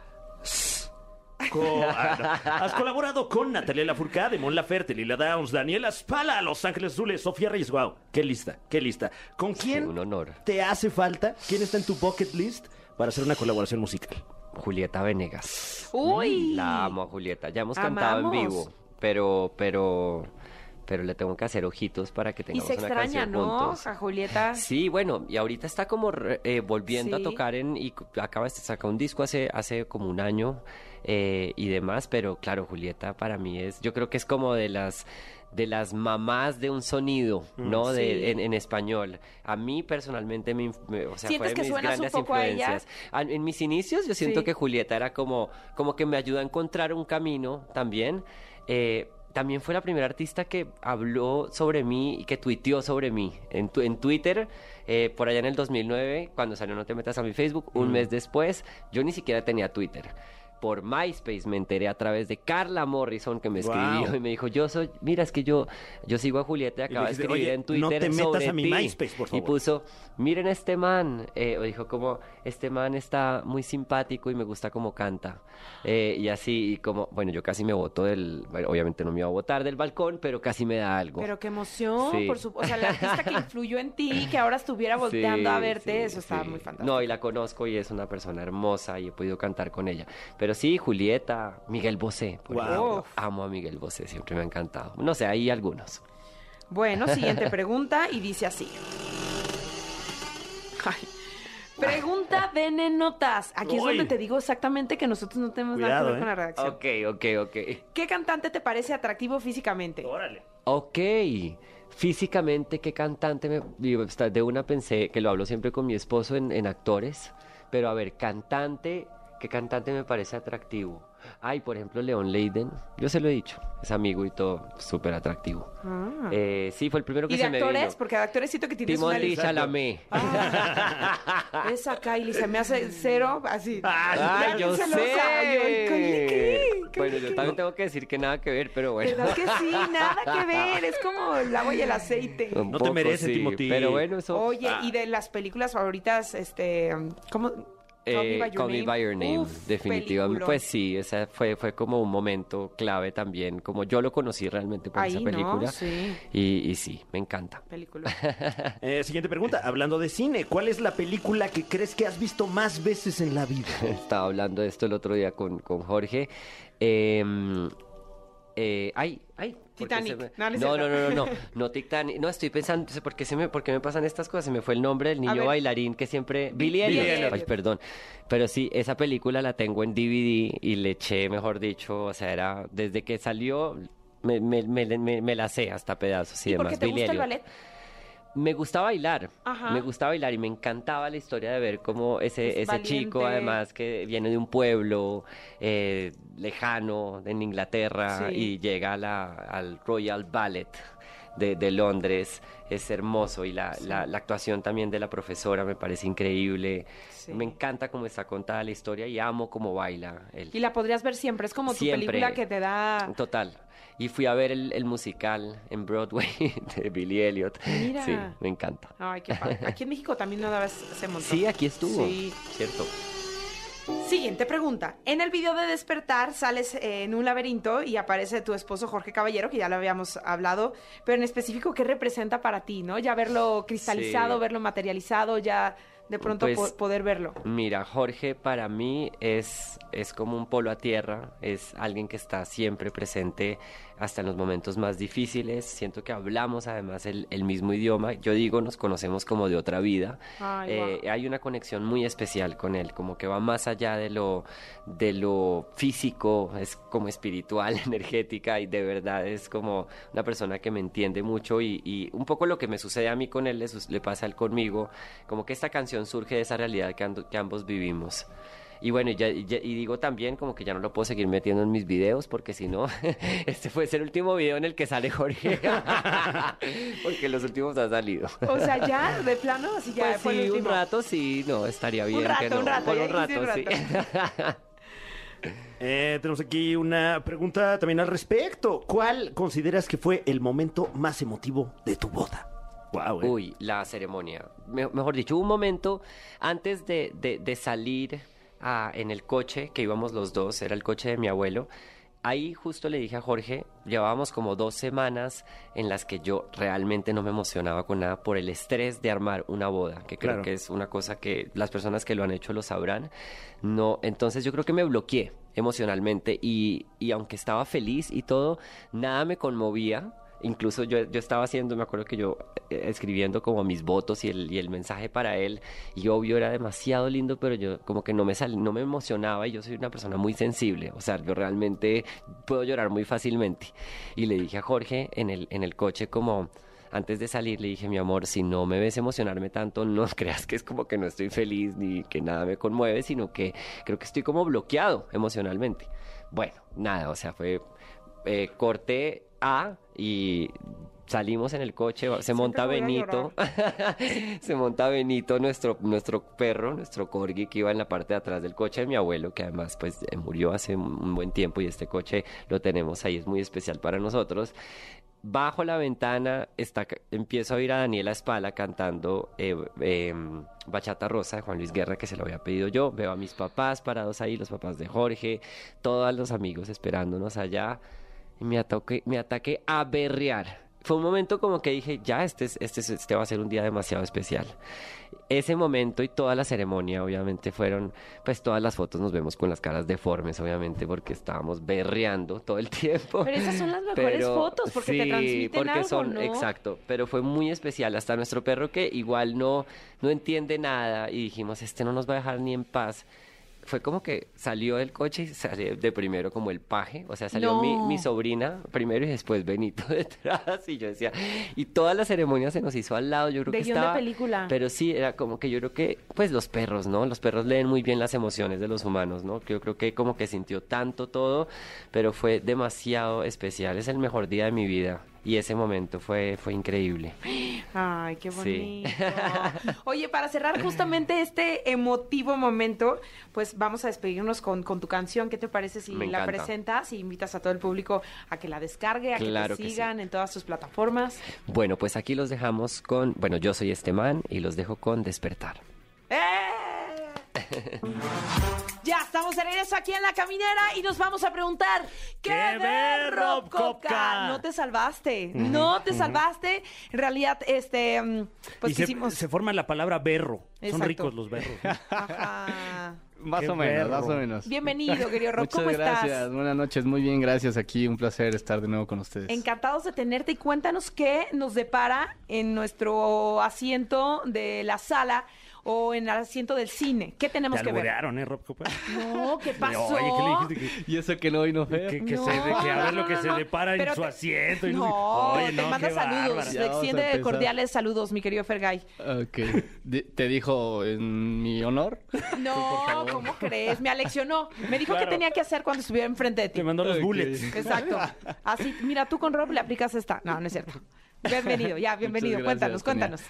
co- ah, no. Has colaborado con Natalia Lafourcade, Mon Laferte, Lila Downs, Daniela Spala, Los Ángeles Azules, Sofía Reyes. Wow, qué lista, qué lista. ¿Con quién un honor. te hace falta? ¿Quién está en tu bucket list para hacer una colaboración musical? Julieta Venegas. Uy. La amo a Julieta. Ya hemos cantado en vivo, pero, pero, pero le tengo que hacer ojitos para que Y tengamos se una extraña, canción ¿no? juntos. A Julieta. Sí, bueno, y ahorita está como eh, volviendo Sí. a tocar en y acaba de sacar un disco hace hace como un año eh, y demás, pero claro, Julieta para mí es, yo creo que es como de las de las mamás de un sonido, ¿no? Sí. De, en, en español. A mí personalmente me, me- o sea, ¿Sientes fue de que mis grandes poco a ella? influencias. A- En mis inicios yo siento Sí. que Julieta era como como que me ayuda a encontrar un camino también. eh, también fue la primera artista que habló sobre mí y que tuiteó sobre mí. En, tu- en Twitter, eh, por allá en el 2009, cuando salió No te metas a mi Facebook, un mes después, yo ni siquiera tenía Twitter. Por MySpace me enteré a través de Carla Morrison que me escribió Wow. y me dijo, yo soy, mira, es que yo, yo sigo a Julieta y acaba de dijiste, escribir "Oye, en Twitter no te metas sobre a mi ti". MySpace, por Y favor. puso, miren este man, eh, o dijo como, este man está muy simpático y me gusta cómo canta. Eh, y así, y como, bueno, yo casi me boto del, bueno, obviamente no me iba a botar del balcón, pero casi me da algo. Pero qué emoción, Sí. por su, o sea, la artista que influyó en ti, que ahora estuviera volteando a verte, sí, eso estaba sí. muy fantástico. No, y la conozco y es una persona hermosa y he podido cantar con ella. Pero sí, Julieta, Miguel Bosé, por Wow. ejemplo. Amo a Miguel Bosé, siempre me ha encantado. No sé, hay algunos. Bueno, siguiente pregunta y dice así. Ay. Pregunta venenotas. Aquí es donde te digo exactamente que nosotros no tenemos nada que ver con ¿eh? la redacción. Ok, ok, ok. ¿Qué cantante te parece atractivo físicamente? Órale. Ok. Físicamente, ¿qué cantante me... De una pensé que lo hablo siempre con mi esposo en, en actores, pero a ver, cantante, ¿qué cantante me parece atractivo? Ay, por ejemplo, Leon Leiden, yo se lo he dicho, es amigo y todo, súper atractivo. Ah. Eh, sí, fue el primero que ¿Y de se me actores? vino. Porque de actores siento que tienes una Timothy lista. Chalamet. Ah, esa Kylie se me hace cero, así. Ay, Ya yo celosa. sé. Yo, ay, Bueno, yo también tengo que decir que nada que ver, pero bueno. ¿Verdad que sí? Nada que ver. Es como el agua y el aceite. Un No te mereces, sí, Timothy. Pero bueno, eso... Oye, y de las películas favoritas, este, ¿cómo? Eh, Call Me By Your Name, Uf, definitivamente. Pues sí, esa fue, fue como un momento clave también, como yo lo conocí realmente por Ahí, esa ¿no? película. Sí. Y, y sí, me encanta. Película. Eh, siguiente pregunta. Hablando de cine, ¿cuál es la película que crees que has visto más veces en la vida? Estaba hablando de esto el otro día con, con Jorge. Eh, eh, ay, ay. ¿Por qué Titanic. me- No, no No, no, no, no, Titanic. No, estoy pensando, no sé ¿por qué, se me, por qué me pasan estas cosas? Se me fue el nombre del niño bailarín que siempre... Billy Elliot. Ay, perdón. Pero sí, esa película la tengo en DVD y le eché, mejor dicho, o sea, era desde que salió... Me, me, me, me- me la sé hasta pedazos y, ¿Y demás. por qué te Billy gusta el Elliot. ballet? Me gustaba bailar, Ajá. me gustaba bailar y me encantaba la historia de ver cómo ese, Es ese chico además que viene de un pueblo eh, lejano en Inglaterra Sí. y llega a la- al Royal Ballet de, de Londres, es hermoso y la, la- la actuación también de la profesora me parece increíble, Sí. me encanta cómo está contada la historia y amo cómo baila él. Y la podrías ver siempre. Es como tu película que te da... Total. Y fui a ver el, el musical en Broadway de Billy Elliot. Mira. Sí, me encanta. Ay, qué padre. Aquí en México también vez se montó. Sí, aquí estuvo. Sí. Cierto. Siguiente pregunta. En el video de despertar sales eh, en un laberinto y aparece tu esposo Jorge Caballero, que ya lo habíamos hablado, pero en específico, ¿qué representa para ti, no? Ya verlo cristalizado, Sí. verlo materializado, ya de pronto Pues, po- poder verlo. Mira, Jorge para mí es, es como un polo a tierra, es alguien que está siempre presente hasta en los momentos más difíciles. Siento que hablamos además el, el mismo idioma. Yo digo, nos conocemos como de otra vida. Ay, Eh, guau. Hay una conexión muy especial con él, como que va más allá de lo, de lo físico, es como espiritual, energética y de verdad es como una persona que me entiende mucho y, y un poco lo que me sucede a mí con él le, le pasa a él conmigo, como que esta canción surge de esa realidad que, que ambos vivimos. Y bueno, y, ya- y ya- y digo también como que ya no lo puedo seguir metiendo en mis videos porque si no, este fue el último video en el que sale Jorge, porque los últimos han salido. O sea, ya, de plano, así ya Pues fue el sí, un rato sí, no, estaría bien rato, que no. un rato, Por un rato, sí. Eh, tenemos aquí una pregunta también al respecto. ¿Cuál consideras que fue el momento más emotivo de tu boda? Wow, Uy, la ceremonia. Me- mejor dicho, un momento antes de, de- de salir en el coche, que íbamos los dos, era el coche de mi abuelo. Ahí justo le dije a Jorge, llevábamos como dos semanas en las que yo realmente no me emocionaba con nada por el estrés de armar una boda, que creo Claro. que es una cosa que las personas que lo han hecho lo sabrán. No, entonces yo creo que me bloqueé emocionalmente y, y aunque estaba feliz y todo, nada me conmovía. Incluso yo, yo estaba haciendo, me acuerdo que yo eh, escribiendo como mis votos y el, y el mensaje para él, y obvio era demasiado lindo, pero yo como que no me sal, no me emocionaba y yo soy una persona muy sensible, o sea, yo realmente puedo llorar muy fácilmente. Y le dije a Jorge en el, en el coche como, antes de salir le dije, mi amor, si no me ves emocionarme tanto, no creas que es como que no estoy feliz ni que nada me conmueve, sino que creo que estoy como bloqueado emocionalmente. Bueno, nada, o sea, fue eh, corté A y salimos en el coche, se monta Benito, se monta Benito, nuestro, nuestro perro, nuestro corgi que iba en la parte de atrás del coche de mi abuelo, que además pues eh, murió hace un buen tiempo y este coche lo tenemos ahí, es muy especial para nosotros. Bajo la ventana está, empiezo a oír a Daniela Espala cantando eh, eh, Bachata Rosa de Juan Luis Guerra, que se lo había pedido yo. Veo a mis papás parados ahí, los papás de Jorge, todos los amigos esperándonos allá. Y me ataque, me ataqué a berrear. Fue un momento como que dije, ya, este, es- este, es- este va a ser un día demasiado especial. Ese momento y toda la ceremonia, obviamente, fueron, pues todas las fotos nos vemos con las caras deformes, obviamente, porque estábamos berreando todo el tiempo. Pero esas son las mejores fotos, porque te transmiten porque algo, son, ¿no? exacto, pero fue muy especial, hasta nuestro perro que igual no, no entiende nada y dijimos, este no nos va a dejar ni en paz. Fue como que salió del coche y salió de primero como el paje, o sea, salió mi, No. mi sobrina primero y después Benito detrás y yo decía, y toda la ceremonia se nos hizo al lado, yo creo De que guion de estaba, película. pero sí, era como que yo creo que, pues los perros, ¿no? Los perros leen muy bien las emociones de los humanos, ¿no? Yo creo que como que sintió tanto todo, pero fue demasiado especial, es el mejor día de mi vida y ese momento fue, fue increíble. Ay, qué Sí. bonito. Oye, para cerrar justamente este emotivo momento, pues vamos a despedirnos con, con tu canción. ¿Qué te parece si Me la encanta. presentas y invitas a todo el público a que la descargue, a Claro que que te sí. sigan en todas sus plataformas? Bueno, pues aquí los dejamos con, bueno, yo soy este man y los dejo con Despertar. ¡Eh! Ya estamos de regreso aquí en la caminera y nos vamos a preguntar ¿Qué, ¿Qué ver, Rob? Coca? No te salvaste, no te salvaste. En realidad, este, mm, pues y se, quisimos... se forma la palabra berro. Son ricos los berros. Más Qué o menos, perro. más o menos. Bienvenido, querido Rob. Muchas ¿Cómo gracias, estás? buenas noches, muy bien, gracias. Aquí un placer estar de nuevo con ustedes. Encantados de tenerte y cuéntanos qué nos depara en nuestro asiento de la sala o en el asiento del cine. ¿Qué tenemos Te que ver? ¿eh, Rob Copa? No, ¿qué pasó? Oye, ¿qué le dijiste? Y eso que no vino Que, Fer. que, que No, se, que a ver no, lo que no, se no. le para Pero en su te- asiento. y No, Oye, te no, manda saludos. a extiende cordiales saludos, mi querido Fergay. Ok. ¿Te dijo en mi honor? No, ¿cómo crees? Me aleccionó. Me dijo Claro. qué tenía que hacer cuando estuviera enfrente de ti. Te mandó los bullets. Exacto. Así, mira, tú con Rob le aplicas esta. No, no es cierto. Bienvenido, ya, bienvenido. Cuéntanos, Tania. cuéntanos.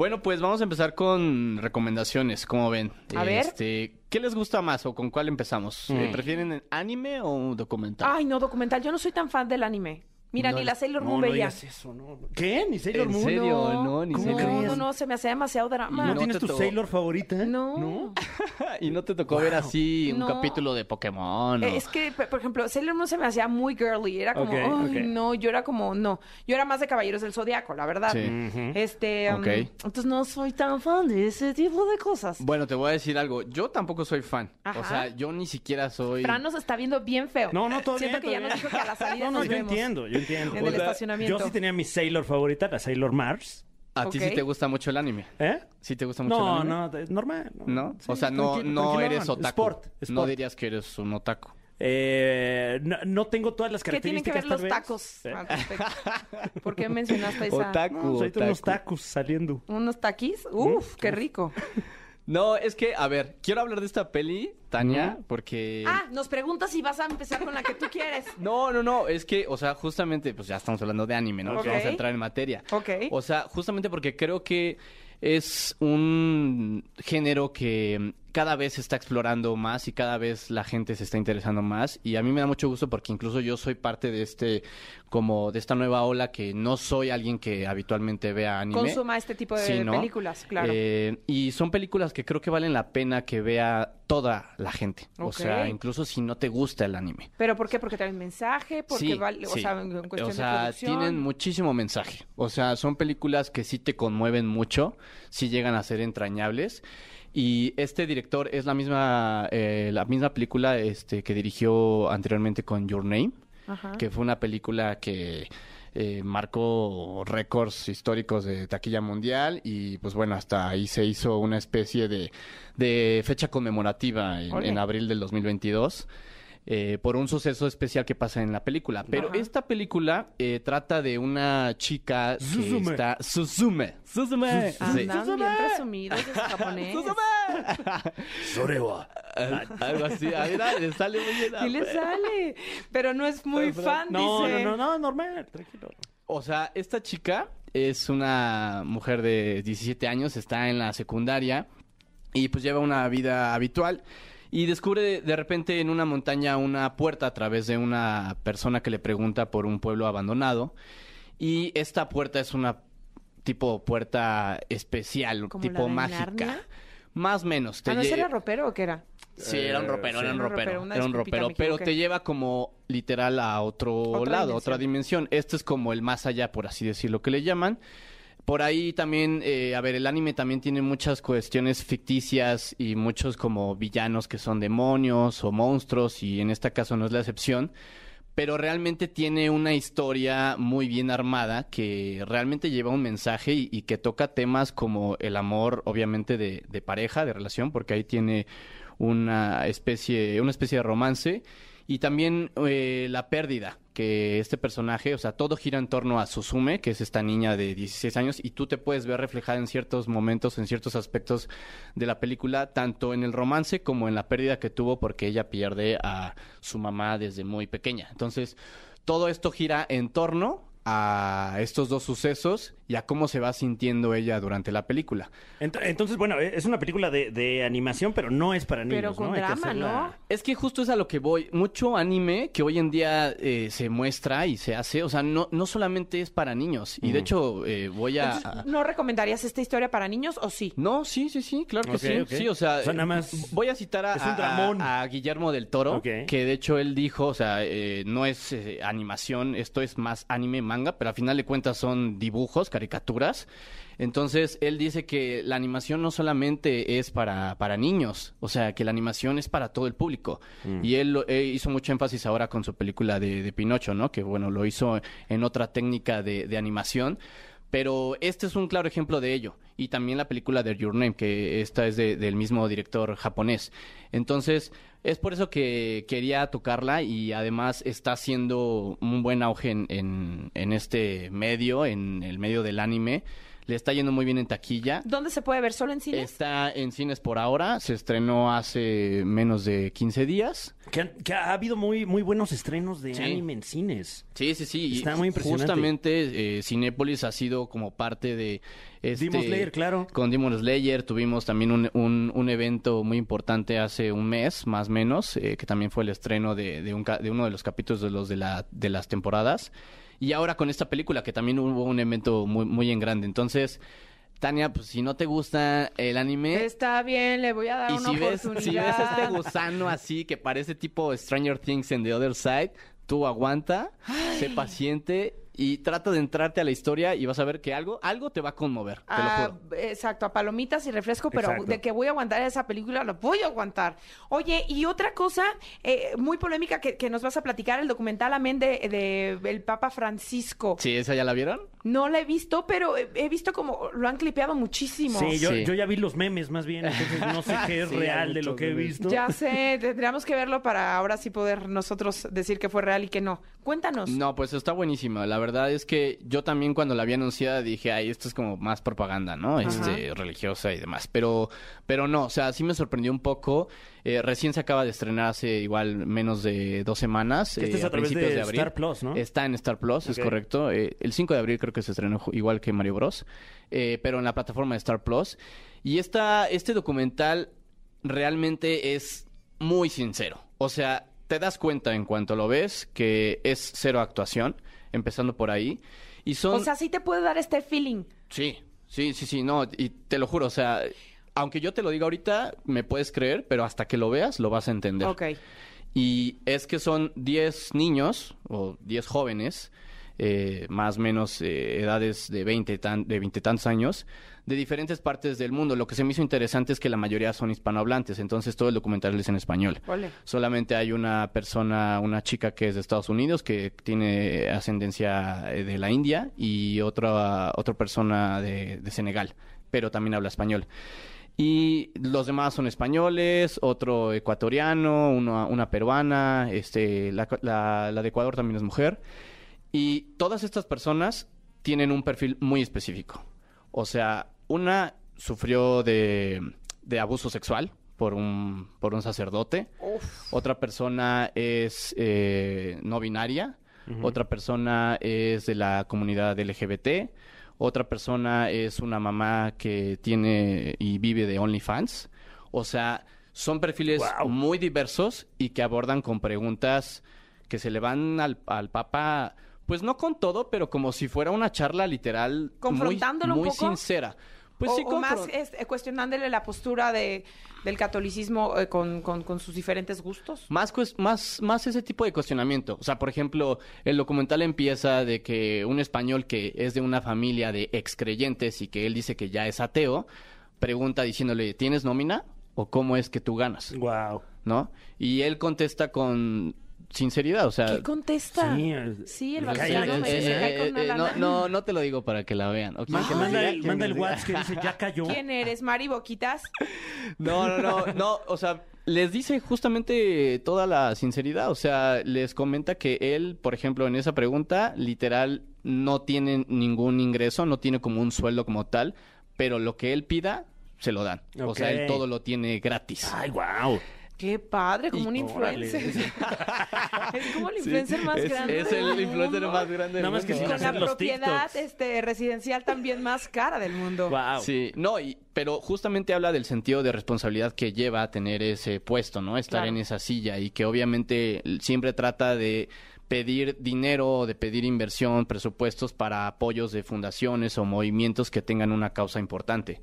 Bueno, pues vamos a empezar con recomendaciones, como ven. A ver. Este, ¿Qué les gusta más o con cuál empezamos? Eh, ¿Prefieren anime o documental? Ay, no, documental. Yo no soy tan fan del anime. Mira, No, ni la Sailor No, Moon no veía. digas eso, no. ¿Qué? ¿Ni Sailor ¿En Moon? serio? No, No, ni ¿Cómo no, no, no, se me hace demasiado drama. ¿No No tienes tu tocó. Sailor favorita? No. ¿Y no te tocó ver así un No. capítulo de Pokémon? o- Es que, por ejemplo, Sailor Moon se me hacía muy girly. Era como, Ok, ay, ok. no, yo era como, no. Yo era más de Caballeros del Zodiaco, la verdad. Sí. Este, um, Ok. entonces no soy tan fan de ese tipo de cosas. Bueno, te voy a decir algo. Yo tampoco soy fan. Ajá. O sea, yo ni siquiera soy... Fran nos está viendo bien feo. No, no, todo Siento bien, que todo ya nos dijo que a la salida No, no, nos yo vemos. entiendo, yo entiendo. En el O sea, estacionamiento. Yo sí tenía mi Sailor favorita, la Sailor Mars. ¿A ti sí te gusta mucho el anime? ¿Eh? ¿Sí te gusta mucho el No, anime? no, es normal. ¿No? Sí, o sea, no, tranquilo, no eres otaku. Sport, No sport. dirías que eres un otaku. Eh, no, no tengo todas las ¿Qué tienen que ver características. los tacos ¿Eh? al respecto? ¿Por qué mencionaste esa? Otaku. No, unos tacos saliendo. ¿Unos taquis? Uf, qué rico. No, es que, a ver, quiero hablar de esta peli, Tania, porque... Ah, nos preguntas si vas a empezar con la que tú quieres. No, no, no, es que, o sea, justamente, pues ya estamos hablando de anime, ¿no? Ok. Vamos a entrar en materia. Ok. O sea, justamente porque creo que es un género que cada vez se está explorando más y cada vez la gente se está interesando más y a mí me da mucho gusto porque incluso yo soy parte de este como de esta nueva ola que no soy alguien que habitualmente vea anime. Consuma este tipo de películas, claro. Eh, y son películas que creo que valen la pena que vea toda la gente. O sea, incluso si no te gusta el anime. ¿Pero por qué? ¿Porque traen mensaje? ¿Porque Sí, vale, o sí. sea, en cuestión O sea, de producción? tienen muchísimo mensaje. O sea, son películas que sí te conmueven mucho, sí llegan a ser entrañables. Y este director es la misma, eh, la misma película este, que dirigió anteriormente con Your Name, Ajá. que fue una película que eh, marcó récords históricos de taquilla mundial y pues bueno, hasta ahí se hizo una especie de, de fecha conmemorativa en, abril del 2022. Eh, por un suceso especial que pasa en la película. Pero Ajá. esta película eh, trata de una chica que Suzume. está... Suzume. Suzume. Sí. Andan bien presumidos de japonés. Sorewa. Ah, Algo así. Ah, mira, le sale muy bien. a Sí le sale, pero no es muy fan, No, dice. no, no, no, normal, tranquilo. O sea, esta chica es una mujer de 17 años, está en la secundaria y pues lleva una vida habitual y descubre de repente en una montaña una puerta a través de una persona que le pregunta por un pueblo abandonado y esta puerta es una tipo puerta especial, ¿Como tipo la de mágica. Narnia? Más o menos. te Ah, ¿no lle- era ropero o qué era? Sí, era un ropero, sí. era un ropero, era un ropero, pero te lleva como literal a otro Otra lado, dimensión. otra dimensión. Este es como el más allá, por así decirlo, que le llaman. Por ahí también, eh, a ver, el anime también tiene muchas cuestiones ficticias y muchos como villanos que son demonios o monstruos y en este caso no es la excepción. Pero realmente tiene una historia muy bien armada que realmente lleva un mensaje y, y que toca temas como el amor, obviamente, de, de pareja, de relación, porque ahí tiene una especie, una especie de romance. Y también eh, la pérdida, que este personaje, o sea, todo gira en torno a Susume, que es esta niña de 16 años, y tú te puedes ver reflejada en ciertos momentos, en ciertos aspectos de la película, tanto en el romance como en la pérdida que tuvo porque ella pierde a su mamá desde muy pequeña. Entonces, todo esto gira en torno a estos dos sucesos y a cómo se va sintiendo ella durante la película. Ent- Entonces, bueno, eh, es una película de, de animación, pero no es para niños, Pero con ¿no? Drama, hacerla- ¿no? Es que justo es a lo que voy. Mucho anime que hoy en día eh, se muestra y se hace, o sea, no, no solamente es para niños. Y de hecho, eh, voy a... Entonces, ¿No recomendarías esta historia para niños o sí? No, sí, sí, sí, claro que sí. Sí, o sea, O sea, nada más voy a citar a, a- Guillermo del Toro, que de hecho él dijo, o sea, eh, no es eh, animación, esto es más anime manga, pero al final de cuentas son dibujos, caricaturas. Entonces, él dice que la animación no solamente es para, para niños, o sea, que la animación es para todo el público. Y él lo- eh, hizo mucho énfasis ahora con su película de, de Pinocho, ¿no? Que, bueno, lo hizo en otra técnica de, de animación. Pero este es un claro ejemplo de ello. Y también la película de Your Name, que esta es de- del mismo director japonés. Entonces, es por eso que quería tocarla y además está haciendo un buen auge en, en, en este medio, en el medio del anime. Le está yendo muy bien en taquilla. ¿Dónde se puede ver? ¿Solo en cines? Está en cines por ahora. Se estrenó hace menos de 15 días. Que, han- que ha habido muy, muy buenos estrenos de Sí. anime en cines. Sí, sí, sí. y Está muy impresionante. Justamente eh, Cinépolis ha sido como parte de este... Demon Slayer, claro. Con Demon Slayer tuvimos también un, un, un evento muy importante hace un mes, más o menos, eh, que también fue el estreno de, de, un ca- de uno de los capítulos de los de, la, de las temporadas. Y ahora con esta película, que también hubo un evento muy, muy en grande. Entonces, Tania, pues si no te gusta el anime... Está bien, le voy a dar Y una si ves, oportunidad. si ves este gusano así que parece tipo Stranger Things en The Other Side, tú aguanta, sé paciente y trata de entrarte a la historia y vas a ver que algo, algo te va a conmover, te Ah, lo juro. exacto, a palomitas y refresco, pero Exacto. de que voy a aguantar esa película, lo voy a aguantar. Oye, y otra cosa eh, muy polémica que, que nos vas a platicar, el documental Amén de, de el Papa Francisco. Sí, ¿esa ya la vieron? No la he visto, pero he, he visto como lo han clipeado muchísimo. Sí, yo, Sí. yo ya vi los memes más bien, entonces no sé qué es Sí, real de lo que he visto. Ya sé, tendríamos que verlo para ahora sí poder nosotros decir que fue real y que no. Cuéntanos. No, pues está buenísima. La verdad es que yo también cuando la vi anunciada dije, ay, esto es como más propaganda, ¿no? Este, religiosa y demás. Pero, pero no, o sea, sí me sorprendió un poco. Eh, recién se acaba de estrenar hace igual menos de dos semanas. Que este eh, es a través principios de abril. Star Plus, ¿no? Está en Star Plus, es correcto. Eh, el 5 de abril creo que se estrenó igual que Mario Bros. eh, pero en la plataforma de Star Plus. Y esta, este documental realmente es muy sincero. O sea, te das cuenta en cuanto lo ves que es cero actuación, empezando por ahí. Y son... O sea, sí te puede dar este feeling. Sí, sí, sí, sí, no, y te lo juro, o sea, aunque yo te lo diga ahorita, me puedes creer, pero hasta que lo veas lo vas a entender. Ok. Y es que son 10 niños o 10 jóvenes, eh, más o menos eh, edades de 20, tan, de 20 tantos años, de diferentes partes del mundo. Lo que se me hizo interesante es que la mayoría son hispanohablantes, entonces todo el documental es en español. Ole. Solamente hay una persona, una chica que es de Estados Unidos, que tiene ascendencia eh, de la India, y otra, otra persona de, de Senegal, pero también habla español. Y los demás son españoles, otro ecuatoriano, una, una peruana, este, la, la- la de Ecuador también es mujer. Y todas estas personas tienen un perfil muy específico. O sea, una sufrió de, de abuso sexual, por un, por un sacerdote. Otra persona es eh, no binaria. Otra persona es de la comunidad LGBT. Otra persona es una mamá que tiene y vive de OnlyFans. O sea, son perfiles Wow. muy diversos y que abordan con preguntas que se le van al, al Papa, pues no con todo, pero como si fuera una charla literal muy, Confrontándolo un muy poco. sincera. Pues o, sí, o más este, cuestionándole la postura de, del catolicismo eh, con, con- con sus diferentes gustos. Más, más, más ese tipo de cuestionamiento. O sea, por ejemplo, el documental empieza de que un español que es de una familia de excreyentes y que él dice que ya es ateo, pregunta diciéndole, ¿tienes nómina? ¿O cómo es que tú ganas? Wow. ¿No? Y él contesta con sinceridad, o sea... ¿Qué contesta? Sí, eh, Sí, el me, cae con una eh, no, no, no te lo digo para que la vean. ¿O quieren Ma- que que les manda diga? el. WhatsApp que dice, ya cayó. ¿Quién eres? ¿Mari Boquitas? No, no, no, no, o sea, les dice justamente toda la sinceridad, o sea, les comenta que él, por ejemplo, en esa pregunta, literal, no tiene ningún ingreso, no tiene como un sueldo como tal, pero lo que él pida, se lo dan. O sea, él todo lo tiene gratis. Ay, wow. Qué padre, como Y- un influencer. es como el influencer más es, grande. es del el influencer mundo. más grande del Nada más que mundo. sin Con la los propiedad TikToks. este, residencial también más cara del mundo. Wow. Sí, no, y, pero justamente habla del sentido de responsabilidad que lleva a tener ese puesto, ¿no? Estar Claro. en esa silla y que obviamente siempre trata de pedir dinero, de pedir inversión, presupuestos para apoyos de fundaciones o movimientos que tengan una causa importante.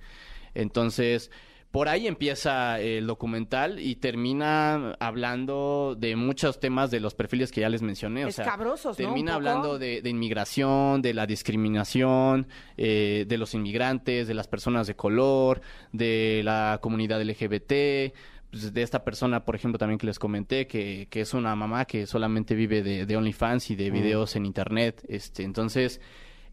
Entonces, por ahí empieza el documental y termina hablando de muchos temas de los perfiles que ya les mencioné. O sea, Escabrosos, ¿no? termina hablando de, de inmigración, de la discriminación, eh, de los inmigrantes, de las personas de color, de la comunidad LGBT, pues, de esta persona, por ejemplo, también que les comenté, que, que es una mamá que solamente vive de, de OnlyFans y de videos en internet. Este, entonces,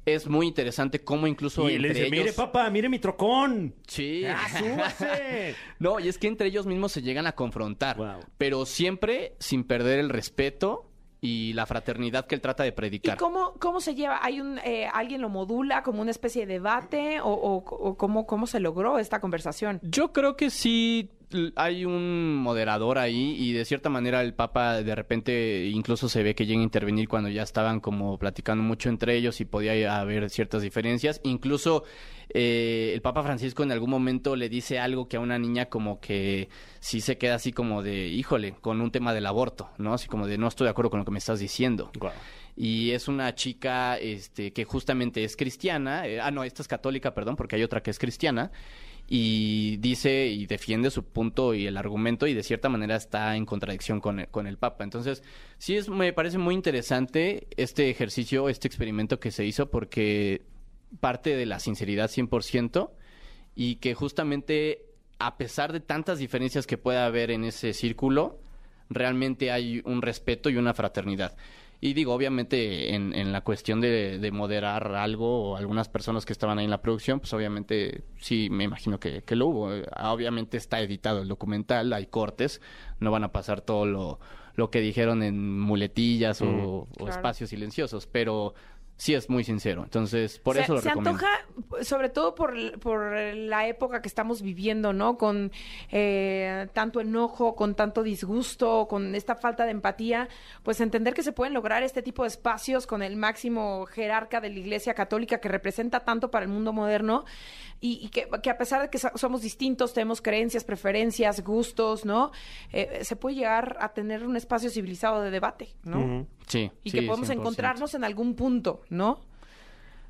es muy interesante cómo incluso Y le entre dice, mire ellos... papá, mire mi trocón. Sí. ¡Ah, súbase! No, y es que entre ellos mismos se llegan a confrontar, Wow. pero siempre sin perder el respeto y la fraternidad que él trata de ¿Y predicar. cómo, cómo se lleva? ¿Hay un eh, alguien lo modula como una especie de debate o, o- o cómo, cómo se logró esta conversación? Yo creo que sí hay un moderador ahí y de cierta manera el Papa de repente incluso se ve que llega a intervenir cuando ya estaban como platicando mucho entre ellos y podía haber ciertas diferencias. Incluso eh, el Papa Francisco en algún momento le dice algo que a una niña como que sí se queda así como de, híjole, con un tema del aborto, ¿no? Así como de no estoy de acuerdo con lo que me estás diciendo. Y es una chica este, que justamente es cristiana. eh, ah, no, esta es católica, perdón, porque hay otra que es cristiana. Y dice y defiende su punto y el argumento y de cierta manera está en contradicción con el, con el Papa. Entonces, sí es, me parece muy interesante este ejercicio, este experimento que se hizo porque parte de la sinceridad 100% y que justamente a pesar de tantas diferencias que pueda haber en ese círculo, realmente hay un respeto y una fraternidad. Y digo, obviamente, en, en la cuestión de, de moderar algo o algunas personas que estaban ahí en la producción, pues obviamente sí, me imagino que, que lo hubo. Eh, Obviamente está editado el documental, hay cortes, no van a pasar todo lo, lo que dijeron en muletillas o, o Claro. espacios silenciosos, pero sí es muy sincero. Entonces, por se, eso lo se recomiendo. antoja, sobre todo por, por la época que estamos viviendo, ¿no? Con eh, tanto enojo, con tanto disgusto, con esta falta de empatía, pues entender que se pueden lograr este tipo de espacios con el máximo jerarca de la Iglesia Católica que representa tanto para el mundo moderno y, y que, que a pesar de que so- somos distintos, tenemos creencias, preferencias, gustos, ¿no? Eh, se puede llegar a tener un espacio civilizado de debate, ¿no? Sí, Y sí, que podemos 100%. encontrarnos en algún punto, ¿no?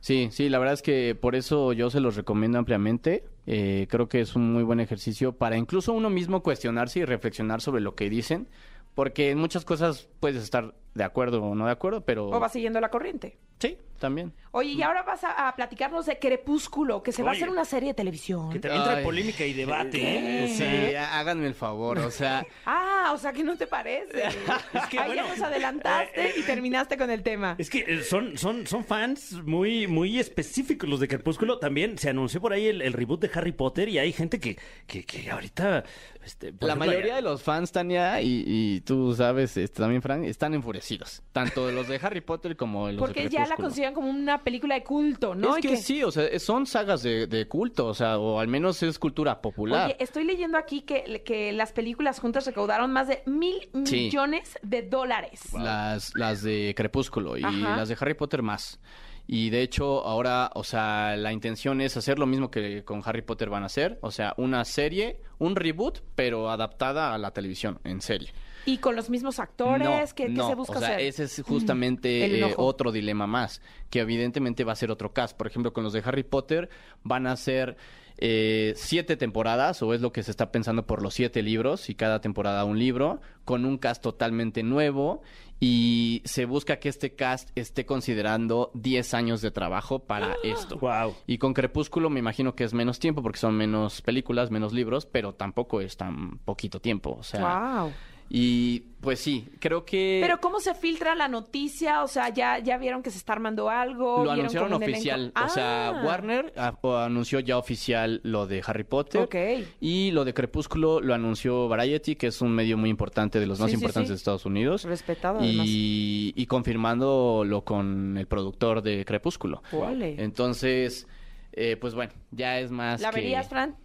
Sí, sí, la verdad es que por eso yo se los recomiendo ampliamente. Eh, creo que es un muy buen ejercicio para incluso uno mismo cuestionarse y reflexionar sobre lo que dicen, porque en muchas cosas puedes estar de acuerdo o no de acuerdo, pero O va siguiendo la corriente. sí, también. Oye, y ahora vas a, a platicarnos de Crepúsculo, que se va a Oye. hacer una serie de televisión. Que también trae Ay. polémica y debate, ¿eh? O Sí, há- háganme el favor, o sea, Ah, o sea, que no te parece. que, Ahí bueno, ya nos adelantaste y terminaste con el tema. Es que eh, son, son, son fans muy, muy específicos los de Crepúsculo. También se anunció por ahí el, el reboot de Harry Potter y hay gente que, que, que ahorita... este, por La ejemplo, mayoría ya- de los fans, Tania, y, y tú sabes este, también, Frank, están enfurecidos. Tanto los de Harry Potter como los Porque de ya la Crepúsculo. consideran como una película de culto, ¿no? Es Y que, sí, o sea, son sagas de, de culto, o sea, o al menos es cultura popular. Oye, estoy leyendo aquí que, que las películas juntas recaudaron más de mil Sí. millones de dólares. las, las de Crepúsculo y Ajá. las de Harry Potter más. Y de hecho, ahora, o sea, la intención es hacer lo mismo que con Harry Potter van a hacer. O sea, una serie, un reboot, pero adaptada a la televisión, en serie. Y con los mismos actores, ¿qué, qué no, se busca o sea, hacer? ese es justamente El eh, otro dilema más, que evidentemente va a ser otro cast. Por ejemplo, con los de Harry Potter van a ser eh, siete temporadas, o es lo que se está pensando por los siete libros, y cada temporada un libro, con un cast totalmente nuevo, y se busca que este cast esté considerando 10 años de trabajo para esto. Guau. Y con Crepúsculo me imagino que es menos tiempo, porque son menos películas, menos libros, pero tampoco es tan poquito tiempo, o sea... Wow. Y pues sí, creo que... Pero ¿cómo se filtra la noticia? O sea, ya, ya vieron que se está armando algo. Lo ¿Vieron anunciaron oficial. O sea, Ah. Warner ah, anunció ya oficial lo de Harry Potter. Ok. Y lo de Crepúsculo lo anunció Variety, que es un medio muy importante, de los más Sí, importantes sí. de Estados Unidos. Respetado, además. Y, y confirmándolo con el productor de Crepúsculo. Órale. Entonces, eh, pues bueno, ya es más. ¿La que- verías, Fran?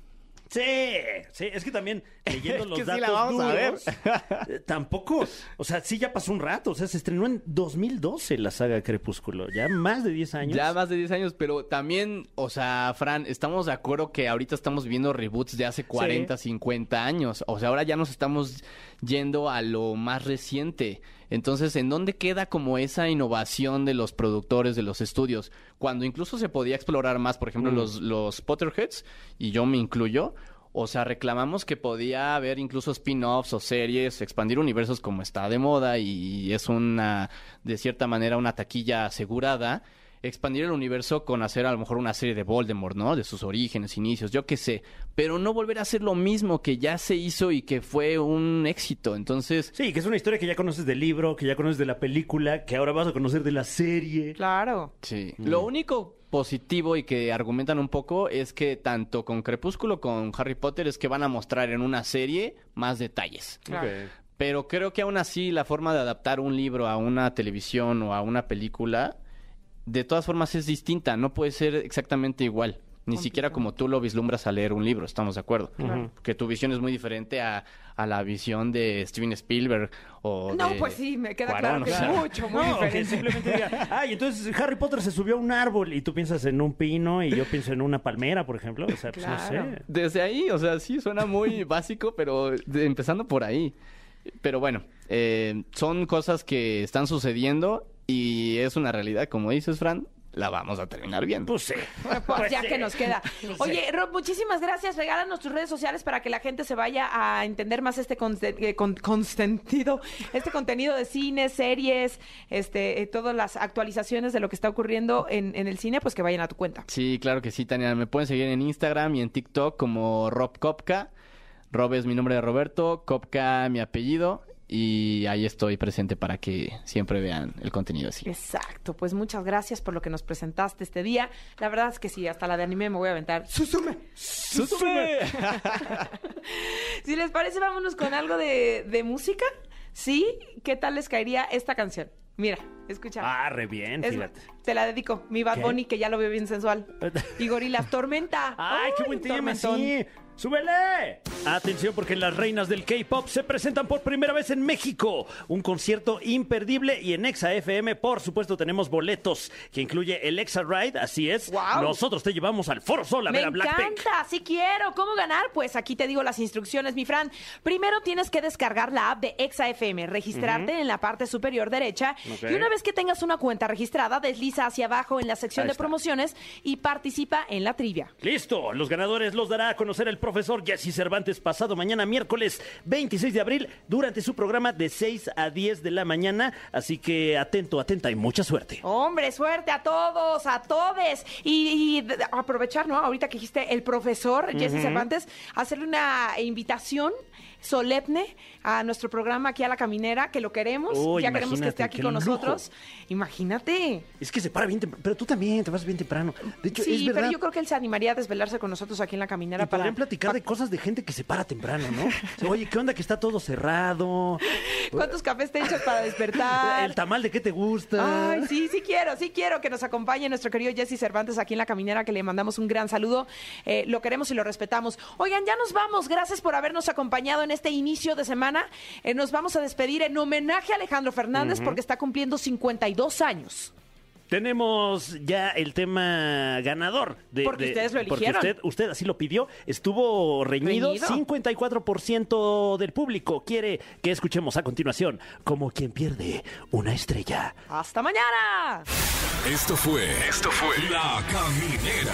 Sí, sí, es que también leyendo los que sí datos la vamos a ver. duros, eh, tampoco, o sea, sí ya pasó un rato, o sea, se estrenó en 2012 la saga Crepúsculo, ya más de 10 años. Ya más de 10 años, pero también, o sea, Fran, estamos de acuerdo que ahorita estamos viendo reboots de hace 40, 50 años. O sea, ahora ya nos estamos yendo a lo más reciente. Entonces, ¿en dónde queda como esa innovación de los productores, de los estudios? Cuando incluso se podía explorar más, por ejemplo, los, los Potterheads, y yo me incluyo, o sea, reclamamos que podía haber incluso spin-offs o series, expandir universos como está de moda y es una, de cierta manera, una taquilla asegurada. Expandir el universo con hacer a lo mejor una serie de Voldemort, ¿no? De sus orígenes, inicios, yo qué sé. Pero no volver a hacer lo mismo que ya se hizo y que fue un éxito. Entonces, Sí, que es una historia que ya conoces del libro, que ya conoces de la película, que ahora vas a conocer de la serie. Claro. Sí. Lo único positivo y que argumentan un poco es que tanto con Crepúsculo como con Harry Potter es que van a mostrar en una serie más detalles. Claro. Pero creo que aún así la forma de adaptar un libro a una televisión o a una película, de todas formas es distinta, no puede ser exactamente igual. Ni siquiera como tú lo vislumbras al leer un libro, estamos de acuerdo. Que tu visión es muy diferente a, a la visión de Steven Spielberg o No, de pues sí, me queda Cuarón, claro que o es sea. mucho, muy No, que diferente. simplemente diga, ay, entonces Harry Potter se subió a un árbol y tú piensas en un pino y yo pienso en una palmera, por ejemplo. O sea, pues no Claro. sé. Desde ahí, o sea, sí, suena muy básico, pero de- empezando por ahí. Pero bueno, eh, son cosas que están sucediendo y es una realidad, como dices, Fran, la vamos a terminar viendo. Pues sí. Pues ya sí. que nos queda. Oye, Rob, muchísimas gracias. Regálanos tus redes sociales para que la gente se vaya a entender más este eh, con- consentido, este contenido de cine, series, este, eh, todas las actualizaciones de lo que está ocurriendo en, en el cine, pues que vayan a tu cuenta. Sí, claro que sí, Tania. Me pueden seguir en Instagram y en TikTok como Rob Kopka. Rob es mi nombre de Roberto, Kopka mi apellido. Y ahí estoy presente para que siempre vean el contenido así. Exacto, pues muchas gracias por lo que nos presentaste este día. La verdad es que sí, hasta la de anime me voy a aventar. ¡Susume! ¡Susume! Si les parece, vámonos con algo de, de música. ¿Sí? ¿Qué tal les caería esta canción? Mira, escucha. Ah, re bien, Es- fíjate. te la dedico. Mi Bad ¿Qué? Bunny, que ya lo veo bien sensual. Y Gorilas, Tormenta. ¡Ay, qué buen tema! Sí. ¡Súbele! Atención porque las reinas del K-pop se presentan por primera vez en México. Un concierto imperdible y en Exa FM, por supuesto, tenemos boletos que incluye el Exa Ride. Así es. ¡Guau! Nosotros te llevamos al Foro Sol a Me ver a Blackpink. encanta, sí quiero. ¿Cómo ganar? Pues aquí te digo las instrucciones, mi Fran. Primero tienes que descargar la app de ExaFM, registrarte en la parte superior derecha y una vez que tengas una cuenta registrada, desliza hacia abajo en la sección Ahí de está. promociones y participa en la trivia. Listo, los ganadores los dará a conocer el profesor Jesse Cervantes pasado mañana miércoles 26 de abril durante su programa de 6 a 10 de la mañana. Así que atento, atenta y mucha suerte. Hombre, suerte a todos, a todes. Y, aprovechar, ¿no? Ahorita que dijiste el profesor Jesse Cervantes, hacerle una invitación solemne a nuestro programa aquí a La Caminera, que lo queremos, ya queremos que esté aquí con lujo. nosotros. Imagínate. Es que se para bien temprano. Pero tú también te vas bien temprano. De hecho, es Sí, verdad. pero yo creo que él se animaría a desvelarse con nosotros aquí en La Caminera Y para... podrían platicar de cosas de gente que se para temprano, ¿no? Oye, ¿qué onda que está todo cerrado? ¿Cuántos cafés te echas para despertar? ¿El tamal de qué te gusta? Ay, sí, sí quiero, sí quiero que nos acompañe nuestro querido Jesse Cervantes aquí en La Caminera, que le mandamos un gran saludo. Eh, lo queremos y lo respetamos. Oigan, ya nos vamos. Gracias por habernos acompañado en este inicio de semana. Eh, nos vamos a despedir en homenaje a Alejandro Fernández porque está cumpliendo 52 años. Tenemos ya el tema ganador. De, Porque de- ustedes lo porque eligieron. usted, usted así lo pidió. Estuvo reñido. Reñido. 54% del público quiere que escuchemos a continuación como quien pierde una estrella. ¡Hasta mañana! Esto fue. Esto fue. La Caminera.